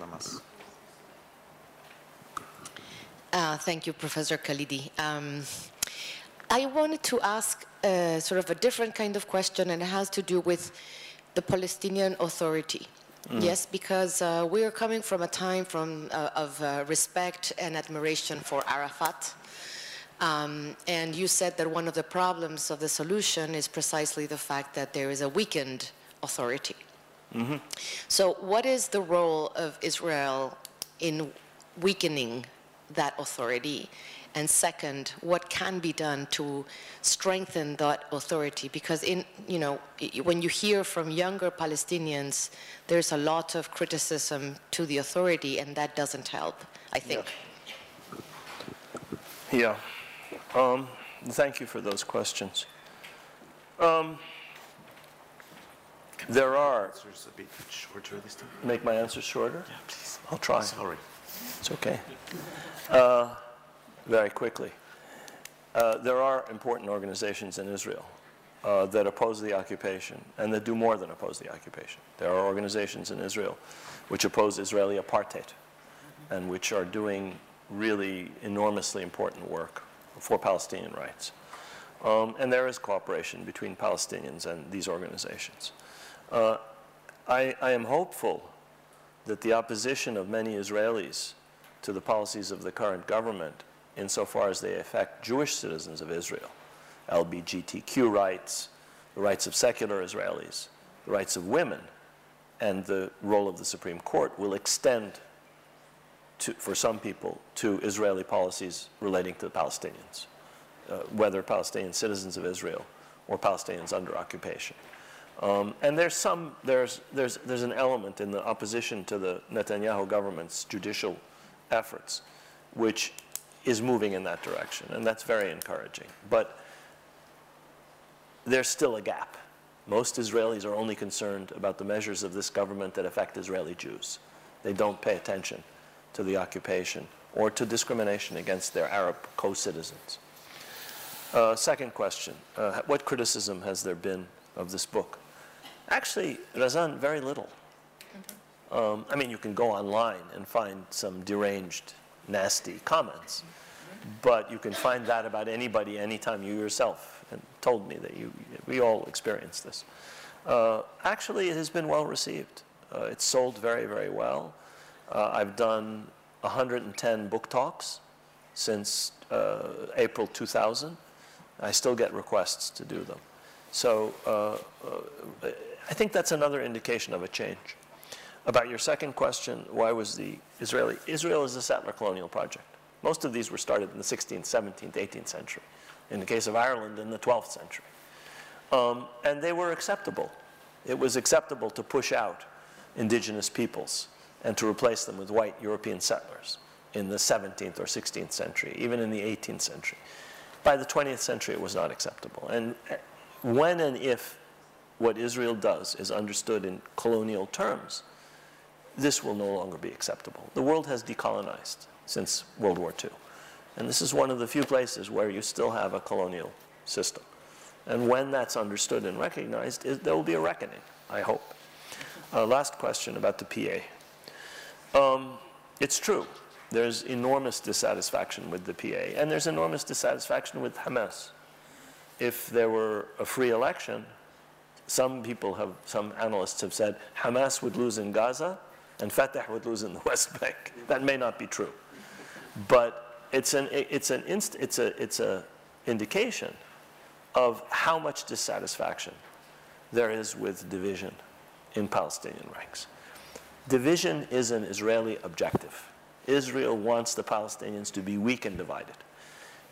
Uh, thank you, Professor Khalidi. Um, I wanted to ask uh, sort of a different kind of question, and it has to do with the Palestinian Authority. Mm. Yes, because uh, we are coming from a time from, uh, of uh, respect and admiration for Arafat. Um, and you said that one of the problems of the solution is precisely the fact that there is a weakened authority. Mm -hmm. So, what is the role of Israel in weakening that authority? And second, what can be done to strengthen that authority? Because in, you know, when you hear from younger Palestinians, there's a lot of criticism to the authority, and that doesn't help, I think. Yeah. yeah. Um, thank you for those questions. Um, there are. Make my answers shorter? Yeah, please. I'll try. Sorry. It's okay. Uh, very quickly. Uh, there are important organizations in Israel uh, that oppose the occupation and that do more than oppose the occupation. There are organizations in Israel which oppose Israeli apartheid and which are doing really enormously important work for Palestinian rights. Um, and there is cooperation between Palestinians and these organizations. Uh, I, I am hopeful that the opposition of many Israelis to the policies of the current government insofar as they affect Jewish citizens of Israel, LGBTQ rights, the rights of secular Israelis, the rights of women, and the role of the Supreme Court will extend to, for some people to Israeli policies relating to the Palestinians, uh, whether Palestinian citizens of Israel or Palestinians under occupation. Um, and there's some, there's, there's, there's an element in the opposition to the Netanyahu government's judicial efforts, which is moving in that direction, and that's very encouraging. But there's still a gap. Most Israelis are only concerned about the measures of this government that affect Israeli Jews. They don't pay attention to the occupation or to discrimination against their Arab co-citizens. Uh, second question, uh, what criticism has there been of this book? Actually, Razan, very little. Um, I mean, you can go online and find some deranged, nasty comments, but you can find that about anybody anytime you yourself told me that you, we all experience this. Uh, actually, it has been well received. Uh, it's sold very, very well. Uh, I've done 110 book talks since uh, April 2000. I still get requests to do them. So uh, uh, I think that's another indication of a change. About your second question, why was the Israeli? Israel is a settler colonial project. Most of these were started in the 16th, 17th, 18th century. In the case of Ireland, in the 12th century. Um, and they were acceptable. It was acceptable to push out indigenous peoples and to replace them with white European settlers in the 17th or 16th century, even in the 18th century. By the 20th century, it was not acceptable. And uh, when and if what Israel does is understood in colonial terms, this will no longer be acceptable. The world has decolonized since World War II. And this is one of the few places where you still have a colonial system. And when that's understood and recognized, it, there will be a reckoning, I hope. Uh, last question about the PA. Um, it's true. There's enormous dissatisfaction with the PA, and there's enormous dissatisfaction with Hamas. If there were a free election, some people have, some analysts have said Hamas would lose in Gaza and Fatah would lose in the West Bank. That may not be true. But it's an, it's an inst, it's a, it's a indication of how much dissatisfaction there is with division in Palestinian ranks. Division is an Israeli objective. Israel wants the Palestinians to be weak and divided.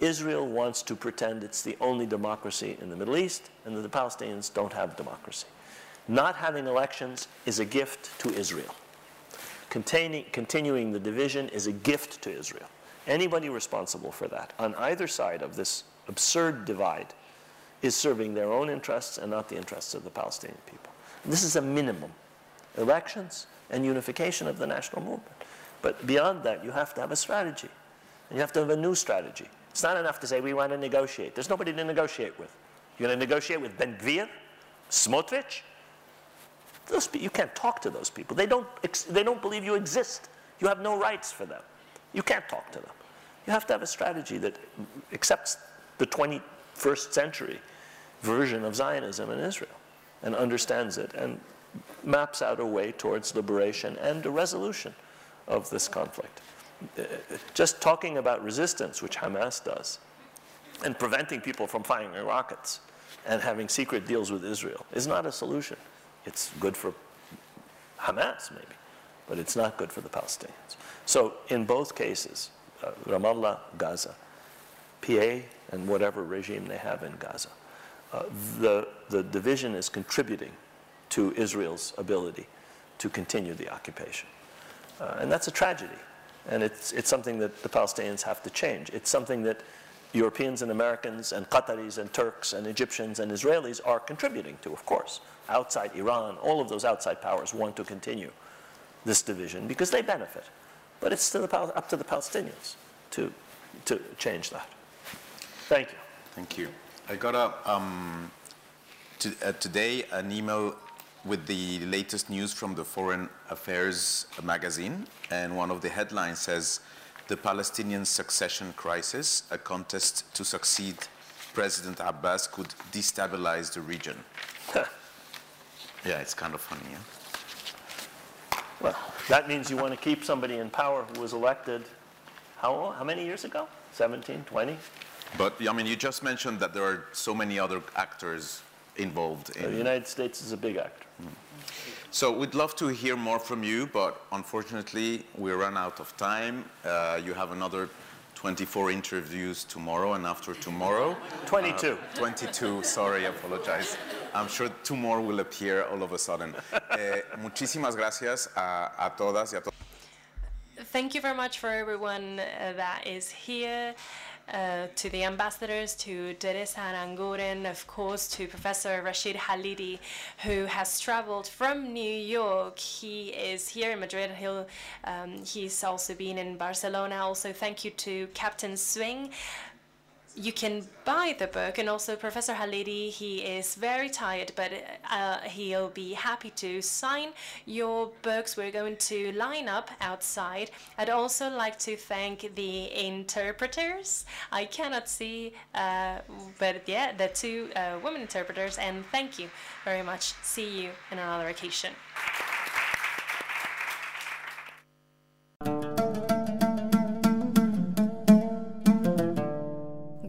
Israel wants to pretend it's the only democracy in the Middle East and that the Palestinians don't have democracy. Not having elections is a gift to Israel. Containing, continuing the division is a gift to Israel. Anybody responsible for that on either side of this absurd divide is serving their own interests and not the interests of the Palestinian people. This is a minimum. Elections and unification of the national movement. But beyond that, you have to have a strategy. And you have to have a new strategy. It's not enough to say we want to negotiate. There's nobody to negotiate with. You're going to negotiate with Ben Gvir, Smotrich. Those, you can't talk to those people. They don't, they don't believe you exist. You have no rights for them. You can't talk to them. You have to have a strategy that accepts the 21st century version of Zionism in Israel and understands it and maps out a way towards liberation and a resolution of this conflict. Uh, just talking about resistance, which Hamas does, and preventing people from firing rockets and having secret deals with Israel is not a solution. It's good for Hamas, maybe, but it's not good for the Palestinians. So, in both cases, uh, Ramallah, Gaza, PA, and whatever regime they have in Gaza, uh, the, the division is contributing to Israel's ability to continue the occupation. Uh, and that's a tragedy. And it's, it's something that the Palestinians have to change. It's something that Europeans and Americans and Qataris and Turks and Egyptians and Israelis are contributing to, of course. Outside Iran, all of those outside powers want to continue this division because they benefit. But it's the, up to the Palestinians to, to change that. Thank you. Thank you. I got a, um, to, uh, today an email with the latest news from the Foreign Affairs magazine, and one of the headlines says, the Palestinian succession crisis, a contest to succeed President Abbas could destabilize the region. yeah, it's kind of funny, yeah? Well, that means you want to keep somebody in power who was elected, how, how many years ago? 17, 20? But, I mean, you just mentioned that there are so many other actors involved in... The United States is a big actor. So we'd love to hear more from you, but unfortunately we run out of time. Uh, you have another 24 interviews tomorrow and after tomorrow. 22. Uh, 22, sorry, I apologize. I'm sure two more will appear all of a sudden. Eh, muchísimas gracias a, a todas y a todos. Thank you very much for everyone uh, that is here uh, to the ambassadors, to Teresa Aranguren, of course, to Professor Rashid Khalidi, who has traveled from New York. He is here in Madrid. He'll, um, he's also been in Barcelona. Also, thank you to Capitán Swing. You can buy the book and also Professor Khalidi he is very tired but uh, he'll be happy to sign your books. We're going to line up outside. I'd also like to thank the interpreters. I cannot see uh, but yeah the two uh, women interpreters and thank you very much. See you in another occasion